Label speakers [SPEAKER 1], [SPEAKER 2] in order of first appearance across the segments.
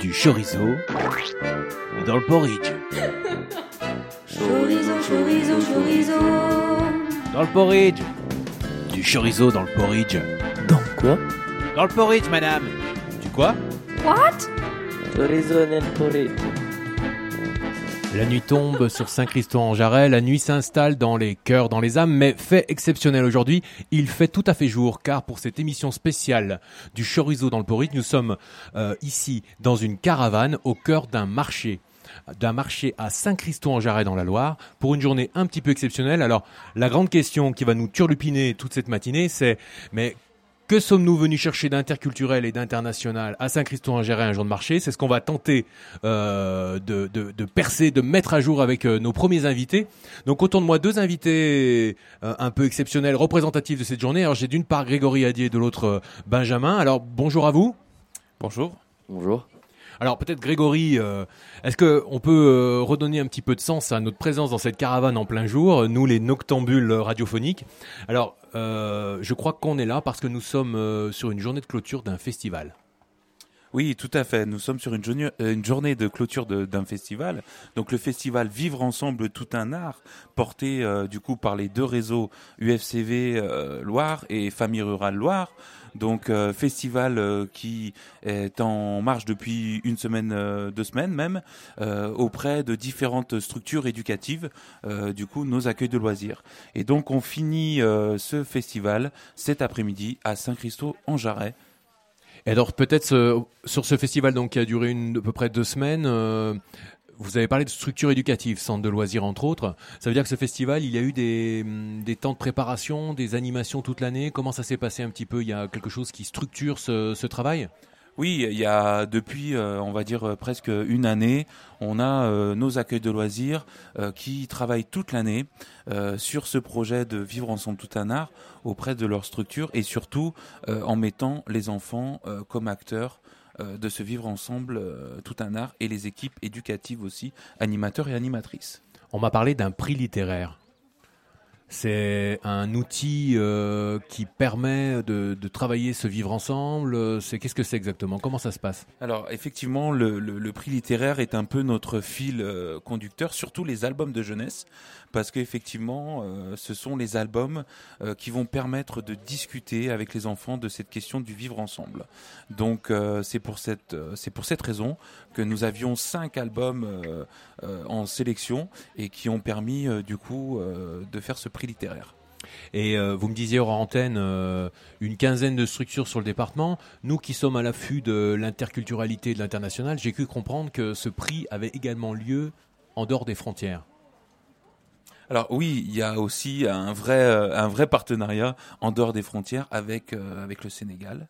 [SPEAKER 1] du chorizo dans le porridge.
[SPEAKER 2] Chorizo, chorizo, chorizo.
[SPEAKER 1] Dans le porridge. Du chorizo dans le porridge.
[SPEAKER 3] Dans quoi?
[SPEAKER 1] Dans le porridge, madame. Du quoi?
[SPEAKER 2] What?
[SPEAKER 3] Chorizo nel porridge.
[SPEAKER 1] La nuit tombe sur Saint-Christo-en-Jarret, la nuit s'installe dans les cœurs, dans les âmes, mais fait exceptionnel aujourd'hui, il fait tout à fait jour, car pour cette émission spéciale du chorizo dans le porridge, nous sommes euh, ici dans une caravane au cœur d'un marché d'un marché à Saint-Christo-en-Jarret dans la Loire pour une journée un petit peu exceptionnelle. Alors, la grande question qui va nous turlupiner toute cette matinée, c'est mais que sommes-nous venus chercher d'interculturel et d'international à Saint-Christo-en-Jarret un jour de marché? C'est ce qu'on va tenter euh, de, de, de percer, de mettre à jour avec euh, nos premiers invités. Donc autour de moi, deux invités euh, un peu exceptionnels, représentatifs de cette journée. Alors j'ai d'une part Grégory Adier et de l'autre euh, Benjamin. Alors bonjour à vous.
[SPEAKER 4] Bonjour.
[SPEAKER 3] Bonjour.
[SPEAKER 1] Alors peut-être Grégory, euh, est-ce que on peut euh, redonner un petit peu de sens à notre présence dans cette caravane en plein jour, nous les noctambules radiophoniques? Alors euh, je crois qu'on est là parce que nous sommes euh, sur une journée de clôture d'un festival.
[SPEAKER 4] Oui, tout à fait. Nous sommes sur une journée, euh, de clôture d'un festival. Donc le festival Vivre ensemble tout un art, porté du coup par les deux réseaux UFCV Loire et Famille Rurale Loire. Donc euh, festival euh, qui est en marche depuis une semaine, euh, deux semaines même, auprès de différentes structures éducatives, du coup nos accueils de loisirs. Et donc on finit ce festival cet après-midi à Saint-Christo en Jarret.
[SPEAKER 1] Et alors peut-être sur ce festival donc qui a duré à peu près deux semaines, vous avez parlé de structure éducative, centre de loisirs entre autres. Ça veut dire que ce festival, il y a eu des, hum, des temps de préparation, des animations toute l'année. Comment ça s'est passé un petit peu? Il y a quelque chose qui structure ce, ce travail?
[SPEAKER 4] Oui, il y a depuis, euh, on va dire euh, presque une année, on a euh, nos accueils de loisirs qui travaillent toute l'année sur ce projet de vivre ensemble tout un art auprès de leur structure et surtout en mettant les enfants comme acteurs de ce vivre ensemble euh, tout un art et les équipes éducatives aussi, animateurs et animatrices.
[SPEAKER 1] On m'a parlé d'un prix littéraire. C'est un outil euh, qui permet de, de travailler ce vivre ensemble. C'est qu'est-ce que c'est exactement? Comment ça se passe?
[SPEAKER 4] Alors effectivement, le, le- le prix littéraire est un peu notre fil euh, conducteur, surtout les albums de jeunesse, parce qu'effectivement, euh, ce sont les albums euh, qui vont permettre de discuter avec les enfants de cette question du vivre ensemble. Donc euh, c'est pour cette euh, c'est pour cette raison que nous avions cinq albums euh, euh, en sélection et qui ont permis euh, du coup euh, de faire ce prix littéraire.
[SPEAKER 1] Et euh, vous me disiez hors antenne euh, une quinzaine de structures sur le département. Nous qui sommes à l'affût de l'interculturalité et de l'international, j'ai cru comprendre que ce prix avait également lieu en dehors des frontières.
[SPEAKER 4] Alors oui, il y a aussi un vrai, euh, un vrai partenariat en dehors des frontières avec, avec le Sénégal.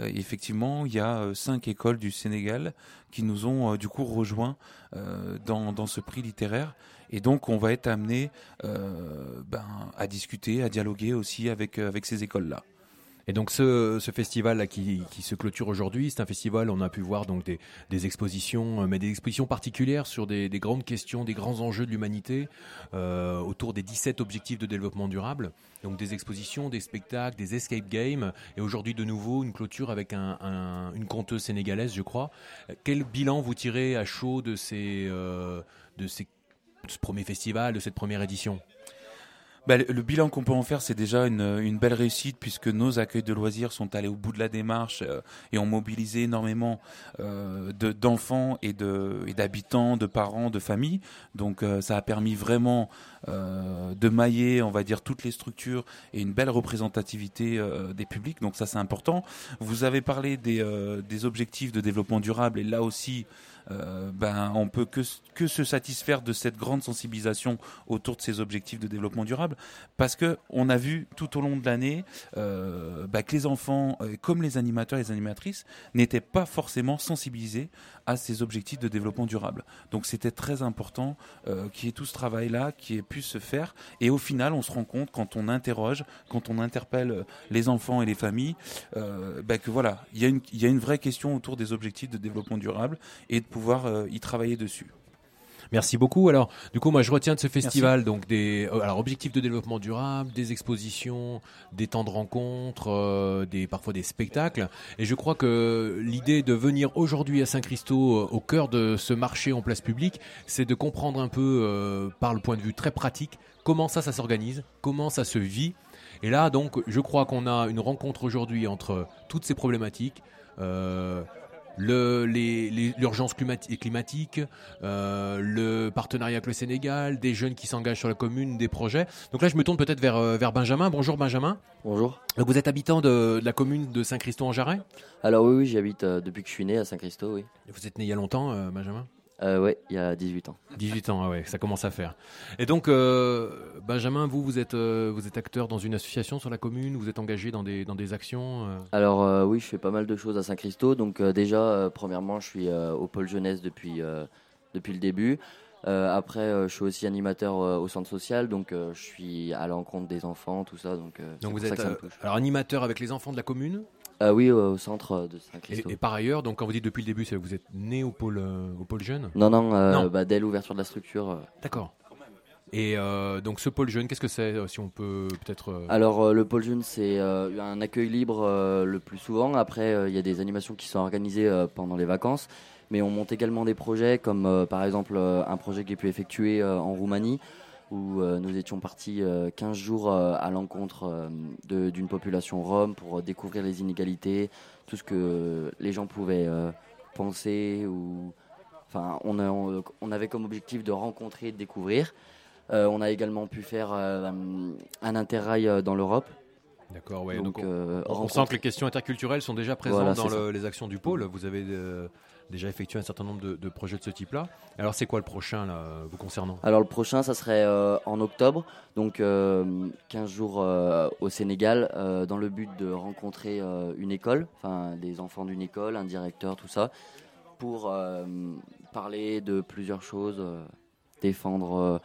[SPEAKER 4] Effectivement, il y a cinq écoles du Sénégal qui nous ont du coup rejoints dans, dans ce prix littéraire. Et donc, on va être amené euh, ben, à discuter, à dialoguer aussi avec, euh, avec ces écoles-là.
[SPEAKER 1] Et donc ce, ce festival là qui, qui se clôture aujourd'hui, c'est un festival, on a pu voir donc des, des expositions, euh, mais des expositions particulières sur des, des grandes questions, des grands enjeux de l'humanité, autour des 17 objectifs de développement durable. Donc des expositions, des spectacles, des escape games, et aujourd'hui de nouveau une clôture avec un, un- une conteuse sénégalaise, je crois. Quel bilan vous tirez à chaud de ces, de ces de ce premier festival, de cette première édition
[SPEAKER 4] Bah, le, bilan qu'on peut en faire, c'est déjà une, belle réussite puisque nos accueils de loisirs sont allés au bout de la démarche euh, et ont mobilisé énormément euh, de- d'enfants et d'habitants, de, parents, de familles. Donc euh, ça a permis vraiment de mailler, on va dire, toutes les structures et une belle représentativité des publics. Donc ça, c'est important. Vous avez parlé des objectifs de développement durable et là aussi, euh, ben, on peut que, que se satisfaire de cette grande sensibilisation autour de ces objectifs de développement durable parce que on a vu tout au long de l'année euh, bah, que les enfants, euh, comme les animateurs et les animatrices, n'étaient pas forcément sensibilisés à ces objectifs de développement durable. Donc c'était très important euh, qu'il y ait tout ce travail-là qui ait pu se faire. Et au final, on se rend compte quand on interroge, quand on interpelle euh, les enfants et les familles, euh, bah, que voilà, il y, a une- il y a une vraie question autour des objectifs de développement durable et de pouvoir euh, y travailler dessus.
[SPEAKER 1] Merci beaucoup. Alors, du coup, moi, je retiens de ce festival donc des euh, alors objectifs de développement durable, des expositions, des temps de rencontres, euh, des parfois des spectacles. Et je crois que l'idée de venir aujourd'hui à Saint-Christo, euh, au cœur de ce marché en place publique, c'est de comprendre un peu, euh, par le point de vue très pratique, comment ça, ça s'organise, comment ça se vit. Et là, donc, je crois qu'on a une rencontre aujourd'hui entre toutes ces problématiques. euh, l'urgence climati- climatique, euh, le partenariat avec le Sénégal, des jeunes qui s'engagent sur la commune, des projets. Donc là, je me tourne peut-être vers, euh, vers Benjamin. Bonjour Benjamin.
[SPEAKER 5] Bonjour.
[SPEAKER 1] Donc, vous êtes habitant de, de la commune de Saint-Christo-en-Jarret
[SPEAKER 5] Alors oui, oui j'y habite euh, depuis que je suis né à Saint-Christo, oui.
[SPEAKER 1] Vous êtes né il y a longtemps, euh, Benjamin?
[SPEAKER 5] Euh, ouais, il y a 18 ans.
[SPEAKER 1] 18 ans, ah ouais, ça commence à faire. Et donc, euh, Benjamin, vous, vous êtes, euh, vous êtes acteur dans une association sur la commune, vous êtes engagé dans des, dans des actions euh,
[SPEAKER 5] Alors oui, je fais pas mal de choses à Saint-Christo. Donc déjà, premièrement, je suis au pôle jeunesse depuis, depuis le début. Après, je suis aussi animateur au centre social, donc je suis à l'encontre des enfants, tout ça. Donc,
[SPEAKER 1] Donc vous êtes alors animateur avec les enfants de la commune
[SPEAKER 5] Ah oui, euh, au centre euh, de
[SPEAKER 1] et,
[SPEAKER 5] Saint-Christo.
[SPEAKER 1] et par ailleurs, donc quand vous dites depuis le début, c'est vous êtes né au pôle, euh, au pôle jeune
[SPEAKER 5] Non, non, euh,
[SPEAKER 1] Non.
[SPEAKER 5] Bah, dès l'ouverture de la structure. euh.
[SPEAKER 1] D'accord. Et euh, donc ce pôle jeune, qu'est-ce que c'est, euh, si on peut peut-être... euh,
[SPEAKER 5] Alors euh, le pôle jeune, c'est euh, un accueil libre euh, le plus souvent. Après, euh, il y a des animations qui sont organisées euh, pendant les vacances. Mais on monte également des projets comme euh, par exemple euh, un projet que j'ai pu effectuer euh, en Roumanie où euh, nous étions partis euh, 15 jours euh, à l'encontre euh, d'une population rome pour découvrir les inégalités, tout ce que les gens pouvaient euh, penser ou enfin on, a- on, avait comme objectif de rencontrer et de découvrir. Euh, on a également pu faire euh, un interrail euh, dans l'Europe.
[SPEAKER 1] D'accord, ouais.
[SPEAKER 5] donc,
[SPEAKER 1] donc, on,
[SPEAKER 5] euh,
[SPEAKER 1] sent que les questions interculturelles sont déjà présentes
[SPEAKER 5] Voilà,
[SPEAKER 1] dans le- les actions du pôle. Vous avez euh, déjà effectué un certain nombre de, de projets de ce type-là. Alors c'est quoi le prochain, là, vous concernant?
[SPEAKER 5] Alors le prochain, ça serait euh, en octobre, donc euh, 15 jours euh, au Sénégal, euh, dans le but de rencontrer une école, enfin des enfants d'une école, un directeur, tout ça, pour parler de plusieurs choses, défendre,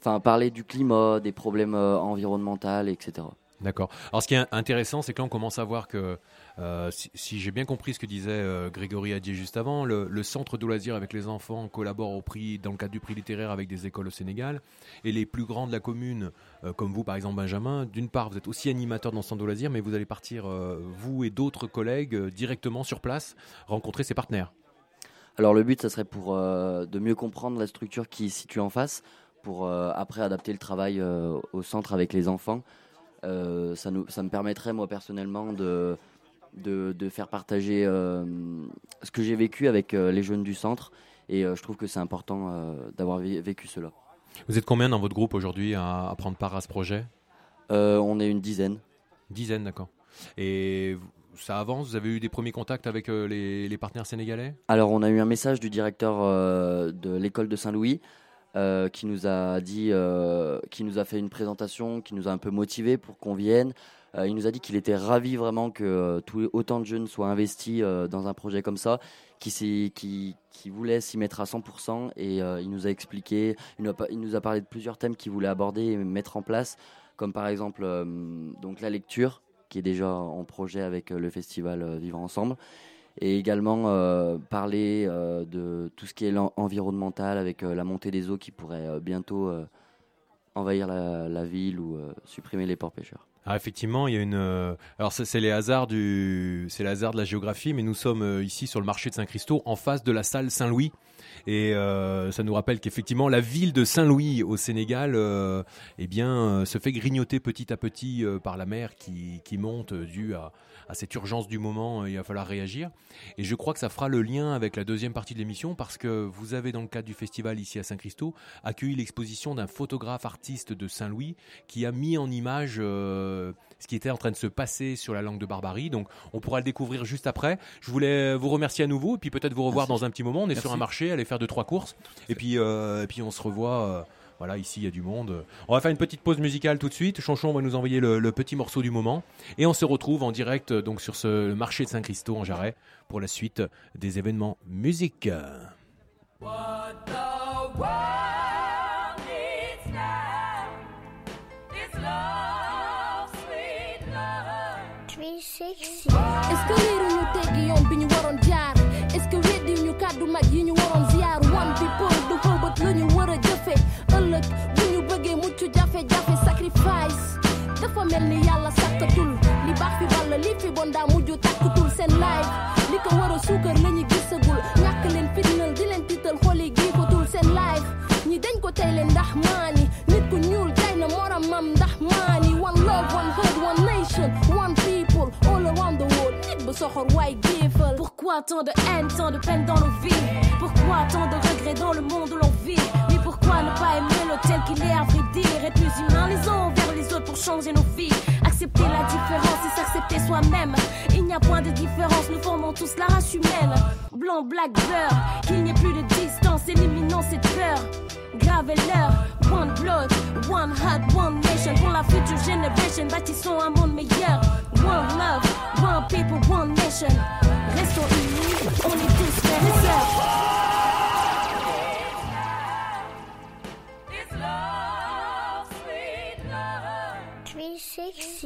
[SPEAKER 5] enfin parler du climat, des problèmes environnementaux, etc.
[SPEAKER 1] D'accord. Alors ce qui est intéressant, c'est que là on commence à voir que, euh, si, j'ai bien compris ce que disait euh, Grégory Adier juste avant, le, le centre de loisirs avec les enfants collabore au prix, dans le cadre du prix littéraire avec des écoles au Sénégal. Et les plus grands de la commune, euh, comme vous par exemple Benjamin, d'une part vous êtes aussi animateur dans ce centre de loisirs, mais vous allez partir, vous et d'autres collègues, directement sur place, rencontrer ses partenaires.
[SPEAKER 5] Alors le but, ça serait pour de mieux comprendre la structure qui se situe en face, pour après adapter le travail au centre avec les enfants. Ça, nous, ça me permettrait moi personnellement de, de, de faire partager euh, ce que j'ai vécu avec euh, les jeunes du centre. Et euh, je trouve que c'est important d'avoir vé- vécu cela.
[SPEAKER 1] Vous êtes combien dans votre groupe aujourd'hui à, à prendre part à ce projet?
[SPEAKER 5] On est une dizaine.
[SPEAKER 1] Dizaine, d'accord. Et ça avance? Vous avez eu des premiers contacts avec euh, les, les partenaires sénégalais?
[SPEAKER 5] Alors, on a eu un message du directeur euh, de l'école de Saint-Louis euh, qui nous a dit, qui nous a fait une présentation, qui nous a un peu motivé pour qu'on vienne. Euh, il nous a dit qu'il était ravi vraiment que euh, autant de jeunes soient investis euh, dans un projet comme ça, qui, voulait s'y mettre à 100%. Et il nous a expliqué, il nous a, parlé de plusieurs thèmes qu'il voulait aborder et mettre en place, comme par exemple donc la lecture, qui est déjà en projet avec le festival Vivre Ensemble et également parler de tout ce qui est environnemental avec la montée des eaux qui pourrait bientôt envahir la, ville ou supprimer les ports pêcheurs.
[SPEAKER 1] Ah, effectivement, il y a une. euh, Alors, c'est les hasards du, c'est les hasards de la géographie, mais nous sommes euh, ici sur le marché de Saint-Christo, en face de la salle Saint-Louis, et euh, ça nous rappelle qu'effectivement, la ville de Saint-Louis au Sénégal, eh bien, se fait grignoter petit à petit par la mer qui, qui monte due à, à cette urgence du moment. euh, il va falloir réagir, et je crois que ça fera le lien avec la deuxième partie de l'émission, parce que vous avez dans le cadre du festival ici à Saint-Christo accueilli l'exposition d'un photographe artiste de Saint-Louis qui a mis en image euh, ce qui était en train de se passer sur la langue de Barbarie. Donc, on pourra le découvrir juste après. Je voulais vous remercier à nouveau et puis peut-être vous revoir
[SPEAKER 5] Merci.
[SPEAKER 1] dans un petit moment. On est sur un marché, aller faire deux trois courses et puis euh, et puis on se revoit. euh, voilà, ici il y a du monde. On va faire une petite pause musicale tout de suite. Chanchon va nous envoyer le, le petit morceau du moment et on se retrouve en direct euh, donc sur ce marché de Saint-Christo en Jarret pour la suite des événements musique.
[SPEAKER 2] sexy. pourquoi tant de haine tant de peine dans nos vies? Pourquoi tant de regrets dans le monde où l'on vit mais pourquoi ne pas aimer le tel qu'il est changer nos vies. Accepter la différence et s'accepter soi-même. Il n'y a point de différence, nous formons tous la race humaine. Blanc, black, beurre, qu'il n'y ait plus de distance Éliminons cette peur. Grave l'heure, one blood, one heart, one nation. Pour la future generation, bâtissons un monde meilleur. One love, one people, one nation. Restons unis, on est tous frères et
[SPEAKER 6] Incarnons le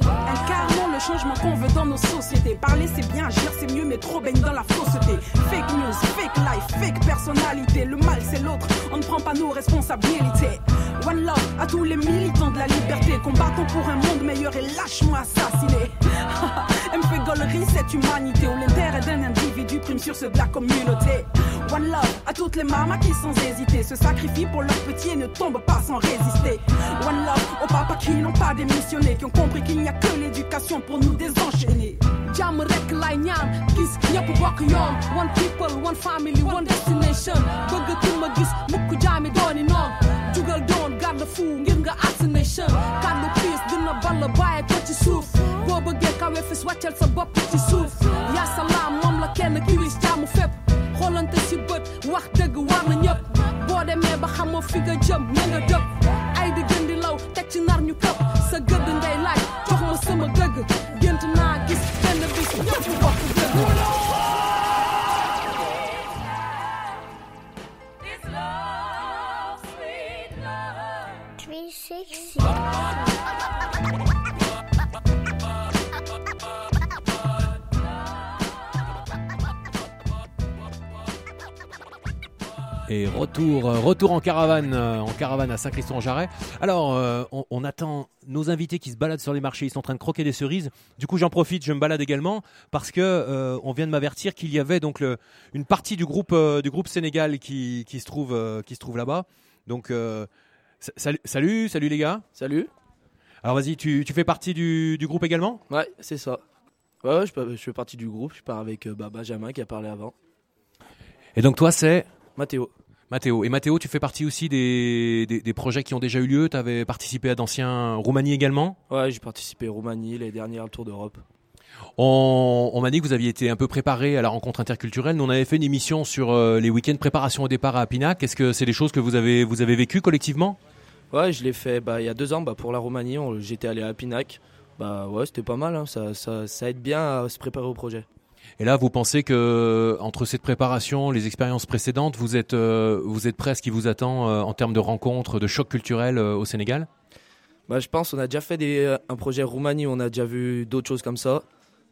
[SPEAKER 6] changement qu'on veut dans nos sociétés. Parler c'est bien, agir c'est mieux, mais trop baigne dans la fausseté. Fake news, fake life, fake personnalité. Le mal c'est l'autre, on ne prend pas nos responsabilités. One love à tous les militants de la liberté. Combattons pour un monde meilleur et lâche-moi assassiner. Elle me fait gaulerie cette humanité où l'intérêt d'un individu prime sur ceux de la communauté. One love à toutes les mamas qui sans hésiter se sacrifient pour leurs petits et ne tombent pas sans résister. One love aux papas qui n'ont pas démissionné, qui ont compris qu'il n'y a que l'éducation pour nous désenchaîner.
[SPEAKER 7] jàmm rek lay ñaan gis ñëpp one people one family one destination. Bëggatuma gis mukk jaami dooni noon. Jugal doon garde fu ngir nga assassination kàddu piis dina ball bàyyi ko ci suuf. Boo bëggee kawe fis wàccal sa bopp ci suuf. Yaa salaam moom la kenn ki wis jàmm fépp. Si bët wax dëgg war na ñëpp boo demee ba xamoo fi nga jëm
[SPEAKER 1] Et retour, euh, retour en caravane, euh, en caravane à Saint-Christon-en-Jarret. Alors, euh, on, on attend nos invités qui se baladent sur les marchés. Ils sont en train de croquer des cerises. Du coup, j'en profite, je me balade également parce que euh, on vient de m'avertir qu'il y avait donc le- une partie du groupe euh, du groupe Sénégal qui, qui se trouve qui se trouve là-bas. Donc, sa- salut, salut, salut les gars.
[SPEAKER 3] Salut.
[SPEAKER 1] Alors vas-y, tu, tu fais partie du, du groupe également?
[SPEAKER 3] Ouais, c'est ça. Ouais, ouais, je, fais partie du groupe. Je pars avec bah, Benjamin qui a parlé avant.
[SPEAKER 1] Et donc toi, c'est?
[SPEAKER 3] Mathéo.
[SPEAKER 1] Mathéo. Et Mathéo, tu fais partie aussi des, des, des projets qui ont déjà eu lieu? Tu avais participé à d'anciens Roumanie également?
[SPEAKER 3] Ouais, j'ai participé à Roumanie, les dernières Tours d'Europe.
[SPEAKER 1] On, on m'a dit que vous aviez été un peu préparé à la rencontre interculturelle. Nous, on avait fait une émission sur euh, les week-ends de préparation au départ à Pinac. Est-ce que c'est des choses que vous avez, vous avez vécues collectivement?
[SPEAKER 3] Ouais, je l'ai fait bah, il y a deux ans bah, pour la Roumanie. J'étais allé à Pinac. Bah ouais, c'était pas mal. hein, Ça, ça, ça aide bien à se préparer au projet.
[SPEAKER 1] Et là, vous pensez que entre cette préparation, les expériences précédentes, vous êtes, euh, vous êtes prêt à ce qui vous attend euh, en termes de rencontres, de chocs culturels euh, au Sénégal?
[SPEAKER 3] Bah, je pense on a déjà fait des, euh, un projet Roumanie, on a déjà vu d'autres choses comme ça.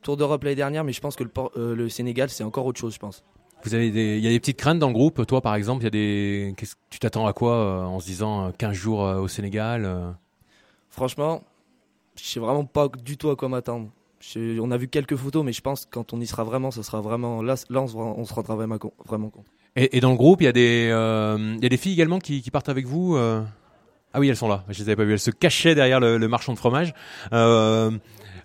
[SPEAKER 3] Tour d'Europe l'année dernière, mais je pense que le, euh, Sénégal, c'est encore autre chose, je pense.
[SPEAKER 1] Vous avez des, il y a des petites craintes dans le groupe. Toi, par exemple, il y a des, tu t'attends à quoi euh, en se disant euh, 15 jours euh, au Sénégal euh?
[SPEAKER 3] Franchement, je sais vraiment pas du tout à quoi m'attendre. Je- On a vu quelques photos, mais je pense que quand on y sera vraiment, ça sera vraiment. Là, là on, se, on se rendra vraiment, vraiment compte.
[SPEAKER 1] Et, et dans le groupe, il y a des, euh, il y a des filles également qui, qui partent avec vous. euh? Ah oui, elles sont là. Je les avais pas vues. Elles se cachaient derrière le, le marchand de fromage. Euh,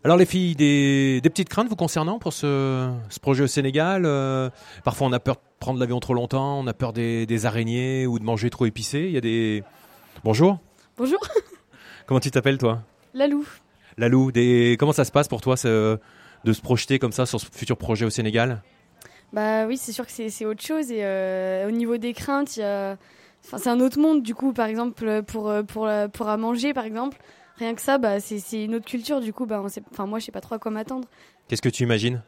[SPEAKER 1] alors les filles, des, des petites craintes vous concernant pour ce, ce projet au Sénégal. euh, parfois, on a peur de prendre l'avion trop longtemps. On a peur des, des araignées ou de manger trop épicé. Il y a des. Bonjour.
[SPEAKER 8] Bonjour,
[SPEAKER 1] Comment tu t'appelles toi?
[SPEAKER 8] Lalou.
[SPEAKER 1] Lalou. Des... Comment ça se passe pour toi ce- de se projeter comme ça sur ce futur projet au Sénégal?
[SPEAKER 8] Bah oui, c'est sûr que c'est autre chose. Et euh, au niveau des craintes, a... enfin, c'est un autre monde. Du coup, par exemple, pour, euh, pour, la- pour à manger, par exemple, rien que ça, bah, c'est une autre culture. Du coup, bah, on sait... enfin, moi, je sais pas trop à quoi m'attendre.
[SPEAKER 1] Qu'est-ce que tu imagines?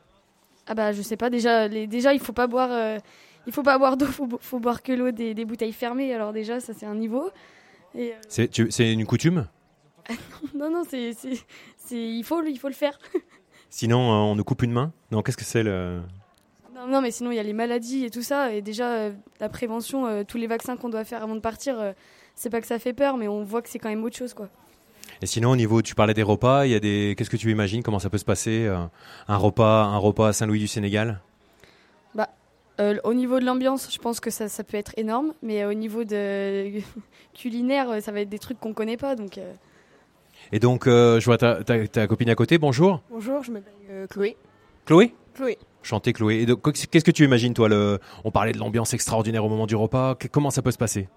[SPEAKER 8] Ah bah, je sais pas. Déjà, les... déjà il faut pas boire, euh, il faut pas boire d'eau. Faut, bo- faut boire que l'eau des... des bouteilles fermées. Alors déjà, ça c'est un niveau. Euh,
[SPEAKER 1] c'est une coutume?
[SPEAKER 8] non, non, c'est il faut le- il faut le faire.
[SPEAKER 1] Sinon, euh, on nous coupe une main Non, qu'est-ce que c'est le.
[SPEAKER 8] Non, non, mais sinon, il y a les maladies et tout ça. Et déjà, euh, la prévention, euh, tous les vaccins qu'on doit faire avant de partir, euh, c'est pas que ça fait peur, mais on voit que c'est quand même autre chose, quoi.
[SPEAKER 1] Et sinon, au niveau, tu parlais des repas, il y a des. Qu'est-ce que tu imagines Comment ça peut se passer un repas, un repas à Saint-Louis du Sénégal
[SPEAKER 8] Euh, au niveau de l'ambiance, je pense que ça, ça peut être énorme, mais au niveau de culinaire, ça va être des trucs qu'on connaît pas, donc. Euh,
[SPEAKER 1] Et donc, euh, je vois ta, ta, ta copine à côté. Bonjour,
[SPEAKER 9] Bonjour, je m'appelle euh, Chloé.
[SPEAKER 1] Chloé?
[SPEAKER 9] Chloé.
[SPEAKER 1] Chantez Chloé. Et donc, qu'est-ce que tu imagines toi le... On parlait de l'ambiance extraordinaire au moment du repas. Comment ça peut se passer?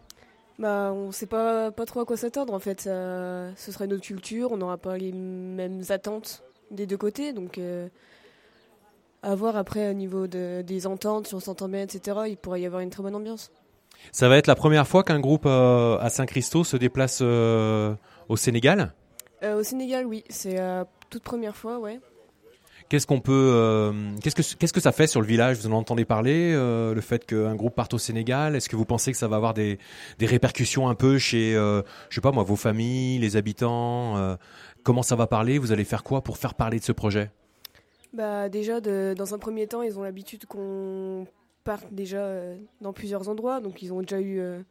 [SPEAKER 9] Bah, on sait pas, pas trop à quoi s'attendre en fait. Ça- ce serait notre culture, on n'aura pas les mêmes attentes des deux côtés. Donc, euh, à voir après au niveau de- des ententes, si on s'entend bien, etc., il pourrait y avoir une très bonne ambiance.
[SPEAKER 1] Ça va être la première fois qu'un groupe euh, à Saint-Christo se déplace euh, au Sénégal?
[SPEAKER 9] Euh, au Sénégal, oui, c'est la toute première fois, ouais.
[SPEAKER 1] Qu'est-ce qu'on peut, euh, qu'est-ce que qu'est-ce que ça fait sur le village? Vous en entendez parler euh, Le fait qu'un groupe parte au Sénégal, est-ce que vous pensez que ça va avoir des, des répercussions un peu chez, euh, je sais pas moi, vos familles, les habitants euh, Comment ça va parler? Vous allez faire quoi pour faire parler de ce projet?
[SPEAKER 9] Bah, déjà, de- dans un premier temps, ils ont l'habitude qu'on parte déjà euh, dans plusieurs endroits. Donc, ils ont déjà eu euh,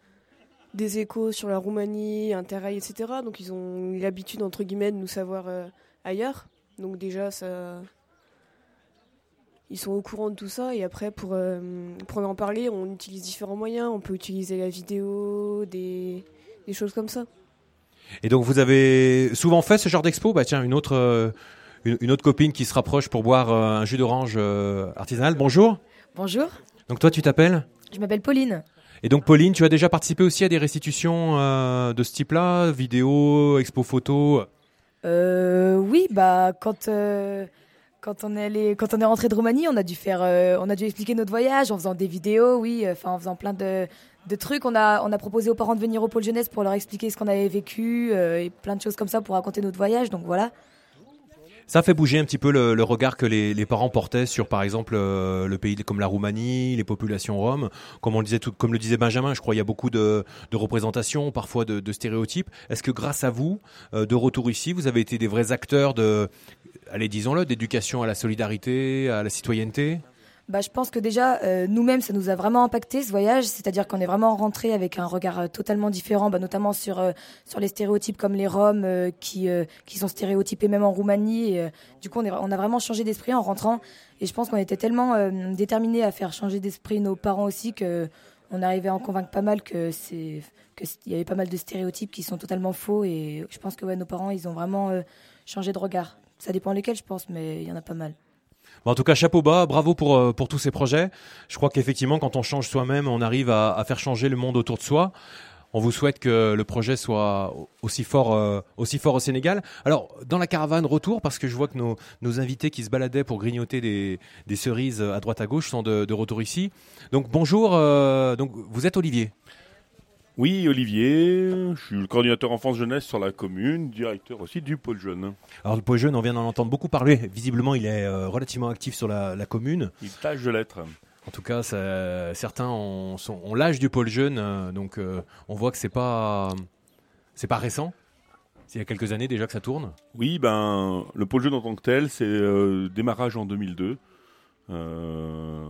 [SPEAKER 9] des échos sur la Roumanie, Interrail, etc. Donc, ils ont l'habitude, entre guillemets, de nous savoir euh, ailleurs. Donc, déjà, ça. Ils sont au courant de tout ça. Et après, pour, euh, pour en parler, on utilise différents moyens. On peut utiliser la vidéo, des, des choses comme ça.
[SPEAKER 1] Et donc vous avez souvent fait ce genre d'expo? Bah tiens, une autre, euh, une, une autre copine qui se rapproche pour boire euh, un jus d'orange euh, artisanal. Bonjour.
[SPEAKER 10] Bonjour,
[SPEAKER 1] Donc toi, tu t'appelles?
[SPEAKER 10] Je m'appelle Pauline.
[SPEAKER 1] Et donc Pauline, tu as déjà participé aussi à des restitutions euh, de ce type-là, vidéo, expo photo?
[SPEAKER 10] Euh, oui, bah quand euh, quand on est quand on est rentré de Roumanie, on a dû faire, on a dû expliquer notre voyage en faisant des vidéos, oui, en faisant plein de, de trucs. On a on a proposé aux parents de venir au pôle jeunesse pour leur expliquer ce qu'on avait vécu et plein de choses comme ça pour raconter notre voyage. Donc voilà.
[SPEAKER 1] Ça fait bouger un petit peu le, le regard que les, les parents portaient sur, par exemple, euh, le pays comme la Roumanie, les populations roms. Comme on le disait, tout, comme le disait Benjamin, je crois il y a beaucoup de, de représentations, parfois de, de stéréotypes. Est-ce que grâce à vous, euh, de retour ici, vous avez été des vrais acteurs de, allez disons-le, d'éducation à la solidarité, à la citoyenneté?
[SPEAKER 10] Bah, je pense que déjà, euh, nous-mêmes, ça nous a vraiment impacté ce voyage. C'est-à-dire qu'on est vraiment rentré avec un regard euh, totalement différent, bah, notamment sur euh, sur les stéréotypes comme les Roms qui qui sont stéréotypés même en Roumanie. Du coup, on, a vraiment changé d'esprit en rentrant. Et je pense qu'on était tellement déterminés à faire changer d'esprit nos parents aussi que on arrivait à en convaincre pas mal que c'est que c- il y avait pas mal de stéréotypes qui sont totalement faux. Et je pense que nos parents, ils ont vraiment changé de regard. Ça dépend lesquels, je pense, mais il y en a pas mal.
[SPEAKER 1] En tout cas, chapeau bas, bravo pour, euh, pour tous ces projets. Je crois qu'effectivement, quand on change soi-même, on arrive à, faire changer le monde autour de soi. On vous souhaite que le projet soit aussi fort, euh, aussi fort au Sénégal. Alors, dans la caravane retour, parce que je vois que nos, nos invités qui se baladaient pour grignoter des, cerises à droite à gauche sont de, de retour ici. Donc, bonjour. euh, donc, vous êtes Olivier.
[SPEAKER 11] Oui, Olivier, je suis le coordinateur enfance-jeunesse sur la commune, directeur aussi du pôle jeune.
[SPEAKER 1] Alors, le pôle jeune, on vient d'en entendre beaucoup parler. Visiblement, il est euh, relativement actif sur la, la commune.
[SPEAKER 11] Il tâche de l'être.
[SPEAKER 1] En tout cas, ça- certains ont, l'âge du pôle jeune, euh, donc euh, on voit que c'est pas c'est pas récent. C'est il y a quelques années déjà que ça tourne.
[SPEAKER 11] Oui, ben, le pôle jeune en tant que tel, c'est démarrage en 2002. Euh,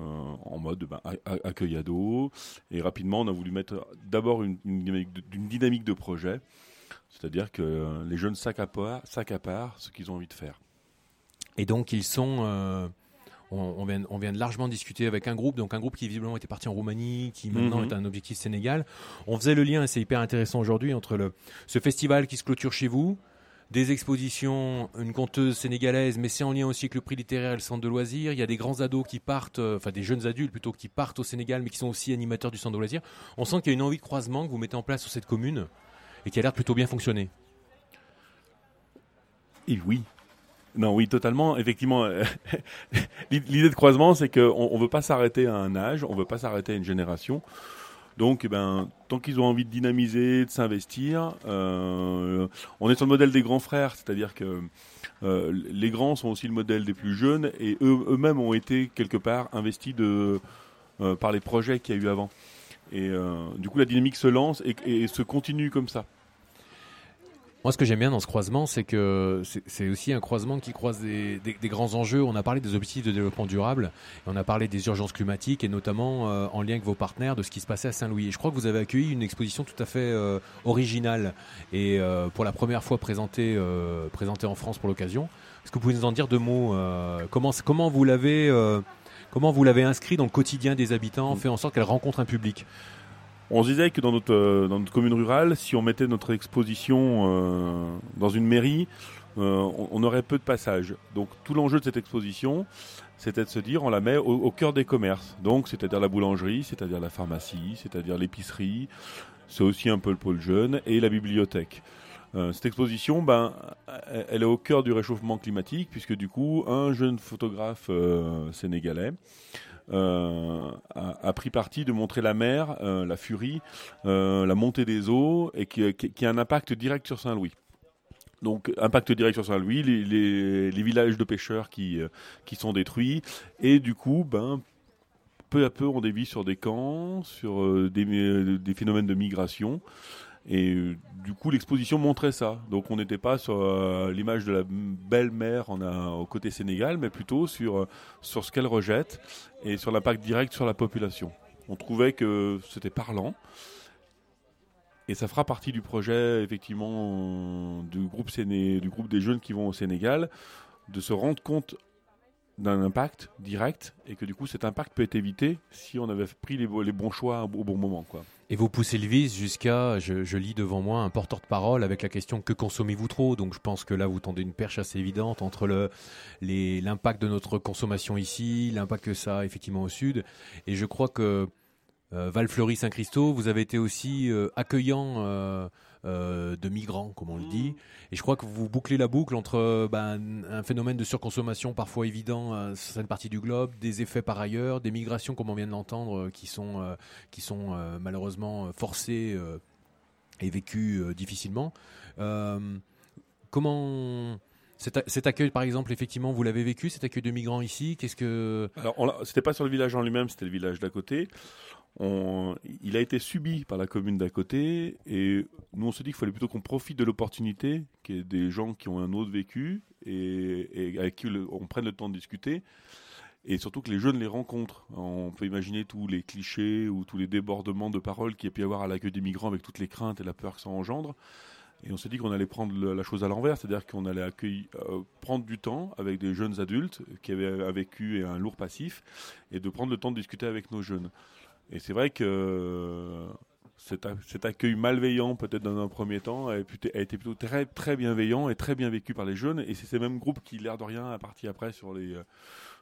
[SPEAKER 11] en mode ben, a- accueil ado et rapidement on a voulu mettre d'abord une, une dynamique de, d'une dynamique de projet c'est-à-dire que les jeunes s'accaparent, ce qu'ils ont envie de faire
[SPEAKER 1] Et donc ils sont, euh, on, vient, on vient de largement discuter avec un groupe, donc un groupe qui visiblement était parti en Roumanie, qui maintenant
[SPEAKER 11] Mhm.
[SPEAKER 1] est un objectif Sénégal. On faisait le lien, et c'est hyper intéressant aujourd'hui, entre le, ce festival qui se clôture chez vous, des expositions, une conteuse sénégalaise, mais c'est en lien aussi avec le prix littéraire et le centre de loisirs. Il y a des grands ados qui partent, euh, enfin des jeunes adultes plutôt, qui partent au Sénégal, mais qui sont aussi animateurs du centre de loisirs. On sent qu'il y a une envie de croisement que vous mettez en place sur cette commune et qui a l'air plutôt bien fonctionner.
[SPEAKER 11] Et oui. Non, oui, totalement. Effectivement, euh, l'idée de croisement, c'est qu'on ne veut pas s'arrêter à un âge, on ne veut pas s'arrêter à une génération. Donc, eh ben, tant qu'ils ont envie de dynamiser, de s'investir, euh, on est sur le modèle des grands frères, c'est-à-dire que euh, les grands sont aussi le modèle des plus jeunes et eux- eux-mêmes ont été quelque part investis euh, par les projets qu'il y a eu avant. Et du coup, la dynamique se lance et se continue comme ça.
[SPEAKER 1] Moi, ce que j'aime bien dans ce croisement, c'est que c'est- aussi un croisement qui croise des, des- des grands enjeux. On a parlé des objectifs de développement durable, et on a parlé des urgences climatiques, et notamment euh, en lien avec vos partenaires de ce qui se passait à Saint-Louis. Et je crois que vous avez accueilli une exposition tout à fait euh, originale et euh, pour la première fois présentée, présentée en France pour l'occasion. Est-ce que vous pouvez nous en dire deux mots Comment, comment vous l'avez comment vous l'avez inscrit dans le quotidien des habitants, fait en sorte qu'elle rencontre un public?
[SPEAKER 11] On se disait que dans notre, euh, dans notre commune rurale, si on mettait notre exposition euh, dans une mairie, euh, on, aurait peu de passages. Donc tout l'enjeu de cette exposition, c'était de se dire on la met au, cœur des commerces. Donc c'est-à-dire la boulangerie, c'est-à-dire la pharmacie, c'est-à-dire l'épicerie, c'est aussi un peu le pôle jeune et la bibliothèque. Cette exposition, ben, elle- est au cœur du réchauffement climatique puisque du coup, un jeune photographe sénégalais euh, a, pris parti de montrer la mer, euh, la furie, euh, la montée des eaux et qui, a un impact direct sur Saint-Louis. Donc impact direct sur Saint-Louis, les, villages de pêcheurs qui, qui sont détruits et du coup, ben peu à peu, on dévie sur des camps, sur des, phénomènes de migration. Et du coup, l'exposition montrait ça. Donc, on n'était pas sur l'image de la belle mer au côté Sénégal, mais plutôt sur, sur ce qu'elle rejette et sur l'impact direct sur la population. On trouvait que c'était parlant. Et ça fera partie du projet, effectivement, du groupe, Séné, du groupe des jeunes qui vont au Sénégal, de se rendre compte d'un impact direct et que du coup cet impact peut être évité si on avait pris les, bo- les bons choix au bon moment. Quoi.
[SPEAKER 1] Et vous poussez le vis jusqu'à, je, lis devant moi, un porteur de parole avec la question que consommez-vous trop? Donc je pense que là vous tendez une perche assez évidente entre le, l'impact de notre consommation ici, l'impact que ça a effectivement au sud. Et je crois que euh, Val-Fleury-Saint-Christo, vous avez été aussi euh, accueillant euh, euh, de migrants, comme on le dit. Et je crois que vous bouclez la boucle entre euh, ben, un phénomène de surconsommation parfois évident sur certaines parties du globe, des effets par ailleurs, des migrations, comme on vient de l'entendre, euh, qui sont, euh, qui sont euh, malheureusement forcées et vécues difficilement. Comment cet, accueil, par exemple, effectivement, vous l'avez vécu, cet accueil de migrants ici? Qu'est-ce que
[SPEAKER 11] Alors, c'était pas sur le village en lui-même, c'était le village d'à côté. Il a été subi par la commune d'à côté et nous on se dit qu'il fallait plutôt qu'on profite de l'opportunité, qu'il y ait des gens qui ont un autre vécu et, avec qui on prenne le temps de discuter et surtout que les jeunes les rencontrent. On peut imaginer tous les clichés ou tous les débordements de paroles qu'il y a pu y avoir à l'accueil des migrants avec toutes les craintes et la peur que ça engendre. Et on s'est dit qu'on allait prendre la chose à l'envers, c'est-à-dire qu'on allait euh, prendre du temps avec des jeunes adultes qui avaient un vécu et un lourd passif, et de prendre le temps de discuter avec nos jeunes. Et c'est vrai que cet, accueil malveillant, peut-être dans un premier temps, a, été plutôt très, bienveillant et très bien vécu par les jeunes. Et c'est ces mêmes groupes qui, l'air de rien, a parti après euh,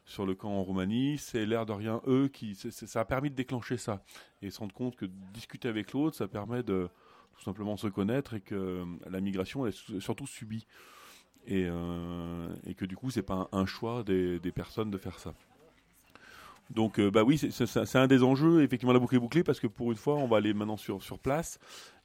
[SPEAKER 11] sur le camp en Roumanie. C'est l'air de rien, eux, qui, ça a permis de déclencher ça. Et se rendre compte que discuter avec l'autre, ça permet de tout simplement se connaître et que euh, la migration elle est surtout subie. Et, euh, et que du coup, c'est pas un, choix des personnes de faire ça. Donc, euh, bah oui, c'est- un des enjeux, effectivement, la boucle est bouclée, parce que pour une fois, on va aller maintenant sur, sur place,